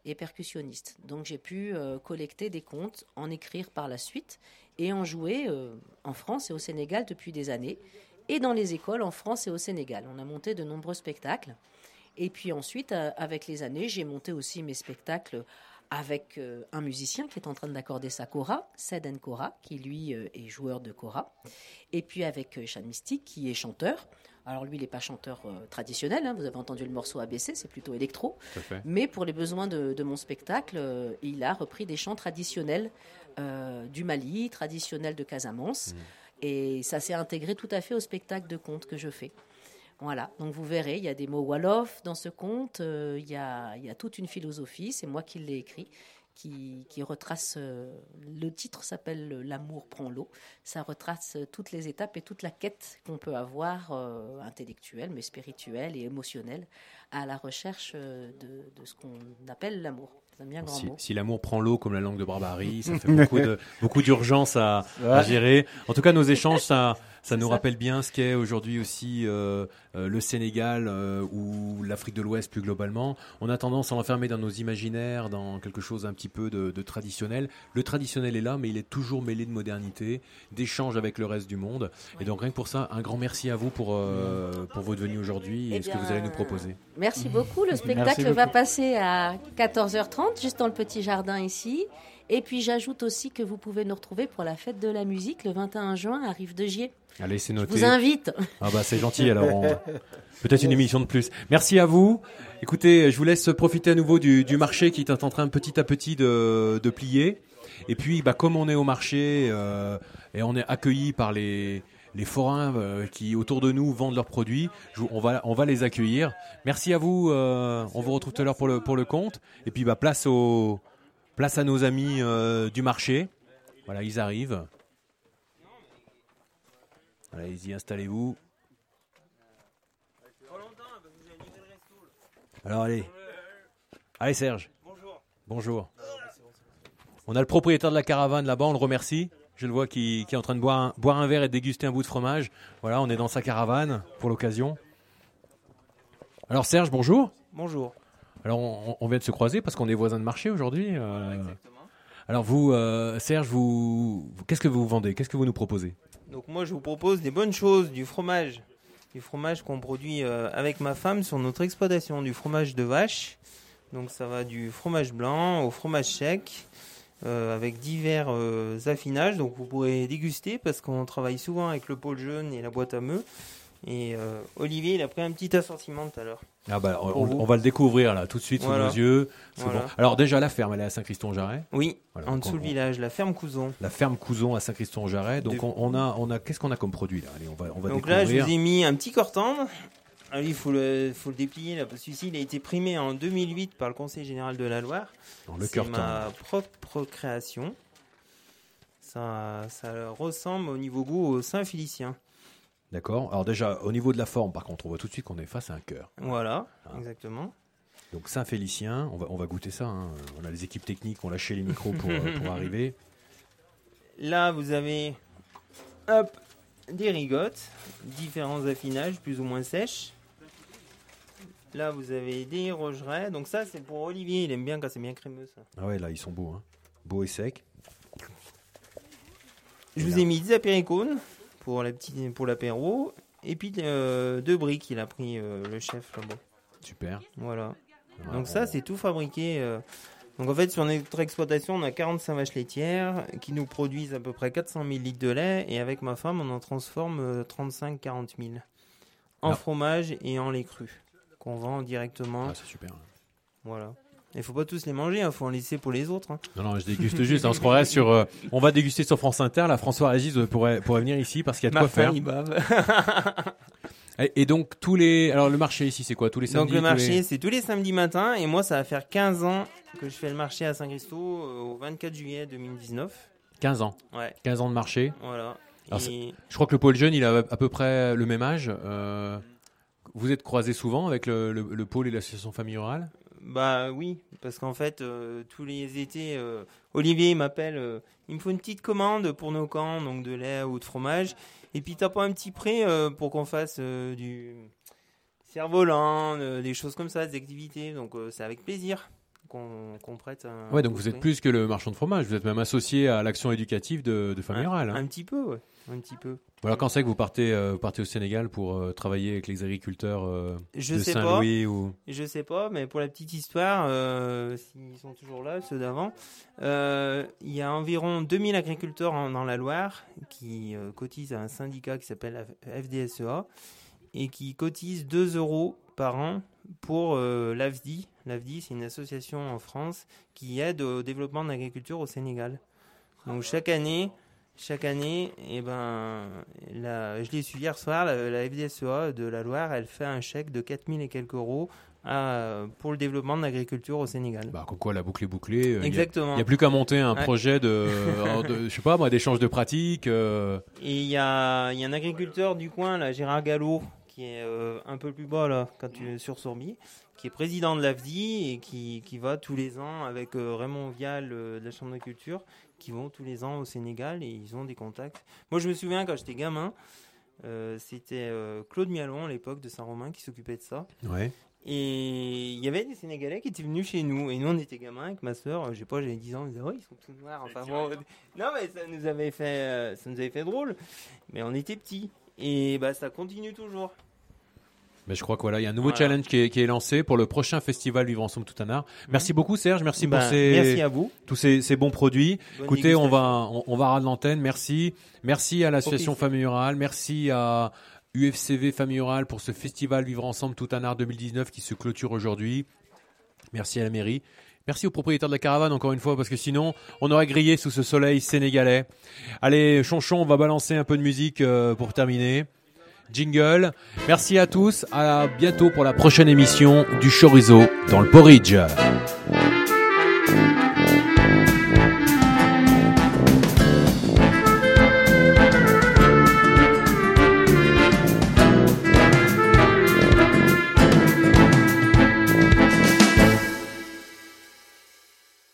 [SPEAKER 20] et percussionniste. Donc j'ai pu euh, collecter des contes, en écrire par la suite et en jouer euh, en France et au Sénégal depuis des années et dans les écoles en France et au Sénégal. On a monté de nombreux spectacles. Et puis ensuite, euh, avec les années, j'ai monté aussi mes spectacles avec euh, un musicien qui est en train d'accorder sa kora, Seden Kora, qui lui euh, est joueur de kora. Et puis avec euh, Chan Mystique, qui est chanteur. Alors lui, il n'est pas chanteur euh, traditionnel, hein, vous avez entendu le morceau ABC, c'est plutôt électro. Mais pour les besoins de, de mon spectacle, euh, il a repris des chants traditionnels euh, du Mali, traditionnels de Casamance. Et ça s'est intégré tout à fait au spectacle de contes que je fais. Voilà, donc vous verrez, il y a des mots Wolof dans ce conte, euh, il, y a, toute une philosophie, c'est moi qui l'ai écrit, qui, qui retrace, euh, le titre s'appelle L'amour prend l'eau, ça retrace euh, toutes les étapes et toute la quête qu'on peut avoir, intellectuelle, mais spirituelle et émotionnelle, à la recherche de ce qu'on appelle l'amour. C'est un bien grand
[SPEAKER 1] Si,
[SPEAKER 20] mot.
[SPEAKER 1] si l'amour prend l'eau comme la langue de Barbarie, ça fait beaucoup de beaucoup d'urgence à, à gérer. En tout cas, nos échanges, ça, ça nous rappelle bien ce qu'est aujourd'hui aussi euh, euh, le Sénégal euh, ou l'Afrique de l'Ouest plus globalement. On a tendance à l'enfermer dans nos imaginaires, dans quelque chose un petit peu de, de traditionnel. Le traditionnel est là, mais il est toujours mêlé de modernité, d'échange avec le reste du monde. Et donc rien que pour ça, un grand merci à vous pour euh, pour votre venue aujourd'hui et
[SPEAKER 20] Eh
[SPEAKER 1] ce que vous allez nous proposer.
[SPEAKER 20] Merci beaucoup. Le spectacle
[SPEAKER 1] Merci
[SPEAKER 20] va
[SPEAKER 1] beaucoup.
[SPEAKER 20] passer à 14h30, juste dans le petit jardin ici. Et puis j'ajoute aussi que vous pouvez nous retrouver pour la fête de la musique le 21 juin à Rive de Gier.
[SPEAKER 1] Allez, c'est
[SPEAKER 20] Je
[SPEAKER 1] noté.
[SPEAKER 20] vous invite.
[SPEAKER 1] Ah bah c'est gentil alors. on- Peut-être une émission de plus. Merci à vous. Écoutez, je vous laisse profiter à nouveau du, du marché qui est en train petit à petit de, de plier. Et puis, bah, comme on est au marché euh, et on est accueilli par les les forains euh, qui autour de nous vendent leurs produits, on va on va les accueillir. Merci à vous. euh, on vous retrouve tout à l'heure pour le pour le compte. Et puis bah place au place à nos amis euh, du marché. Voilà, ils arrivent. Allez-y, installez-vous. Alors allez. Allez Serge. Bonjour. Bonjour. On a le propriétaire de la caravane là-bas, on le remercie. Je le vois qui, qui est en train de boire un, boire un verre et de déguster un bout de fromage. Voilà, on est dans sa caravane pour l'occasion. Alors Serge, bonjour.
[SPEAKER 21] Bonjour.
[SPEAKER 1] Alors on, on vient de se croiser parce qu'on est voisins de marché aujourd'hui. euh. Alors vous, euh, Serge, vous, vous- qu'est-ce que vous vendez? Qu'est-ce que vous nous proposez?
[SPEAKER 21] Donc moi je vous propose des bonnes choses, du fromage. Du fromage qu'on produit euh, avec ma femme sur notre exploitation, du fromage de vache. Donc ça va du fromage blanc au fromage sec, euh, avec divers euh, affinages. Donc vous pourrez déguster parce qu'on travaille souvent avec le pôle jaune et la boîte à meux. Et euh, Olivier, il a pris un petit assortiment tout à l'heure.
[SPEAKER 1] Ah bah, on, va le découvrir là tout de suite
[SPEAKER 21] Voilà.
[SPEAKER 1] sous nos yeux.
[SPEAKER 21] Voilà.
[SPEAKER 1] bon. Alors déjà la ferme, elle est à Saint-Christon-Jarret.
[SPEAKER 21] Oui,
[SPEAKER 1] Voilà,
[SPEAKER 21] en dessous le village, la ferme Couson.
[SPEAKER 1] La ferme Couson à Saint-Christon-Jarret. Donc
[SPEAKER 21] De-
[SPEAKER 1] on, on a, on a, qu'est-ce qu'on a comme produit là? Allez, on va, on va
[SPEAKER 21] Donc là, je
[SPEAKER 1] découvrir.
[SPEAKER 21] vous ai mis un petit cortendre. Alors, il faut le, faut le déplier là, parce que celui-ci, il a été primé en 2008 par le Conseil général de la Loire.
[SPEAKER 1] Alors, le
[SPEAKER 21] C'est ma propre création. Ça, ça ressemble au niveau goût au Saint-Félicien.
[SPEAKER 1] D'accord. Alors déjà au niveau de la forme, par contre, on voit tout de suite qu'on est face à un cœur.
[SPEAKER 21] Voilà,
[SPEAKER 1] Ah.
[SPEAKER 21] exactement.
[SPEAKER 1] Donc Saint-Félicien, on va, on va goûter ça. hein. On a les équipes techniques, on lâché les micros pour, euh, pour arriver.
[SPEAKER 21] Là, vous avez hop, des rigottes, différents affinages plus ou moins sèches. Là, vous avez des rogerets. Donc ça, c'est pour Olivier. Il aime bien quand c'est bien crémeux, ça.
[SPEAKER 1] Ah ouais, là ils sont beaux, hein. beaux et secs.
[SPEAKER 21] Je vous ai mis des apéricones pour la petite, pour l'apéro. Et puis euh, deux briques, il a pris euh, le chef là-bas.
[SPEAKER 1] Super.
[SPEAKER 21] Voilà.
[SPEAKER 1] Ah,
[SPEAKER 21] Donc ça, c'est tout fabriqué. euh. Donc en fait, sur notre exploitation, on a 45 vaches laitières qui nous produisent à peu près 400 000 litres de lait. Et avec ma femme, on en transforme 35-40 000 en
[SPEAKER 1] Ah.
[SPEAKER 21] fromage et en lait cru qu'on vend directement.
[SPEAKER 1] Ah, c'est super.
[SPEAKER 21] Voilà. Il faut pas tous les manger, il faut en laisser pour les autres. hein.
[SPEAKER 1] Non, non, je déguste juste. hein. On se croirait sur. euh, on va déguster sur France Inter. Là, François Régis euh, pourrait, pourrait venir ici parce qu'il y a de quoi faire.
[SPEAKER 21] il bave.
[SPEAKER 1] et, et donc tous les. Alors le marché ici, c'est quoi? Tous les samedis
[SPEAKER 21] Donc le marché,
[SPEAKER 1] les-
[SPEAKER 21] c'est tous les samedis matins. Et moi, ça va faire 15 ans que je fais le marché à Saint-Christo euh, au 24 juillet 2019.
[SPEAKER 1] 15 ans.
[SPEAKER 21] Ouais.
[SPEAKER 1] 15 ans de marché.
[SPEAKER 21] Voilà.
[SPEAKER 1] Alors,
[SPEAKER 21] Et-
[SPEAKER 1] c'est- je crois que le pôle jeune, il a à peu près le même âge. Euh, vous êtes croisés souvent avec le, le- le pôle et l'association famille rurale?
[SPEAKER 21] Bah oui, parce qu'en fait, euh, tous les étés, euh, Olivier m'appelle, euh, il me faut une petite commande pour nos camps, donc de lait ou de fromage. Et puis t'as pas un petit prêt pour qu'on fasse du... cerf-volant, des choses comme ça, des activités. Donc c'est avec plaisir qu'on qu'on prête un.
[SPEAKER 1] Ouais, donc vous êtes plus que le marchand de fromage, vous êtes même associé à l'action éducative de, de Famille
[SPEAKER 21] Un-
[SPEAKER 1] Rurale. hein.
[SPEAKER 21] Un petit peu, ouais. Un petit peu.
[SPEAKER 1] Voilà, quand c'est que vous partez, euh, vous partez au Sénégal pour euh, travailler avec les agriculteurs euh,
[SPEAKER 21] Je
[SPEAKER 1] de
[SPEAKER 21] sais pas.
[SPEAKER 1] Saint-Louis ou...
[SPEAKER 21] Je sais pas, mais pour la petite histoire, s'ils sont toujours là, ceux d'avant, il y a environ 2000 agriculteurs en- dans la Loire qui cotisent à un syndicat qui s'appelle FDSEA et qui cotisent 2 euros par an pour l'AFDI. L'AFDI, c'est une association en France qui aide au développement de l'agriculture au Sénégal. Donc chaque année, chaque année, eh ben, la, je l'ai su hier soir, la, la FDSEA de la Loire, elle fait un chèque de 4000 et quelques euros à- pour le développement de l'agriculture au Sénégal.
[SPEAKER 1] Bah, comme quoi la boucle est bouclée. euh,
[SPEAKER 21] Exactement.
[SPEAKER 1] Il n'y a, plus qu'à monter un
[SPEAKER 21] Ouais.
[SPEAKER 1] projet de, de, je sais pas moi, d'échange de pratiques. euh,
[SPEAKER 21] Et il y a, y a un agriculteur du coin, là, Gérard Gallo, qui est euh, un peu plus bas là, quand tu es sur Sourby, qui est président de l'AFDI et qui, qui va tous les ans avec euh, Raymond Vial euh, de la Chambre de culture, qui vont tous les ans au Sénégal et ils ont des contacts. Moi, je me souviens quand j'étais gamin, euh, c'était euh, Claude Mialon à l'époque de Saint-Romain qui s'occupait de ça.
[SPEAKER 1] Ouais.
[SPEAKER 21] Et il y avait des Sénégalais qui étaient venus chez nous. Et nous, on était gamins avec ma soeur. Je sais pas, j'avais 10 ans. On disait, oh, ils sont tous noirs. Enfin, bon, non, mais ça nous avait fait, euh, ça nous avait fait drôle. Mais on était petits. Et bah, ça continue toujours.
[SPEAKER 1] Mais je crois qu'il voilà, il y a un nouveau
[SPEAKER 21] Voilà.
[SPEAKER 1] challenge qui est, qui est lancé pour le prochain festival Vivre ensemble tout un art. Merci beaucoup Serge, merci
[SPEAKER 21] Ben,
[SPEAKER 1] pour ces,
[SPEAKER 21] merci à vous.
[SPEAKER 1] tous ces, ces bons produits.
[SPEAKER 21] Bonne
[SPEAKER 1] Écoutez, on va, on, on va rendre l'antenne. Merci, merci à l'association
[SPEAKER 21] plaisir.
[SPEAKER 1] Famille Rurale, merci à UFCV Famille Rurale pour ce festival Vivre ensemble tout un art 2019 qui se clôture aujourd'hui. Merci à la mairie. Merci aux propriétaires de la caravane encore une fois parce que sinon on aurait grillé sous ce soleil sénégalais. Allez, Chonchon, on va balancer un peu de musique euh, pour terminer. Jingle. Merci à tous. À bientôt pour la prochaine émission du Chorizo dans le Porridge.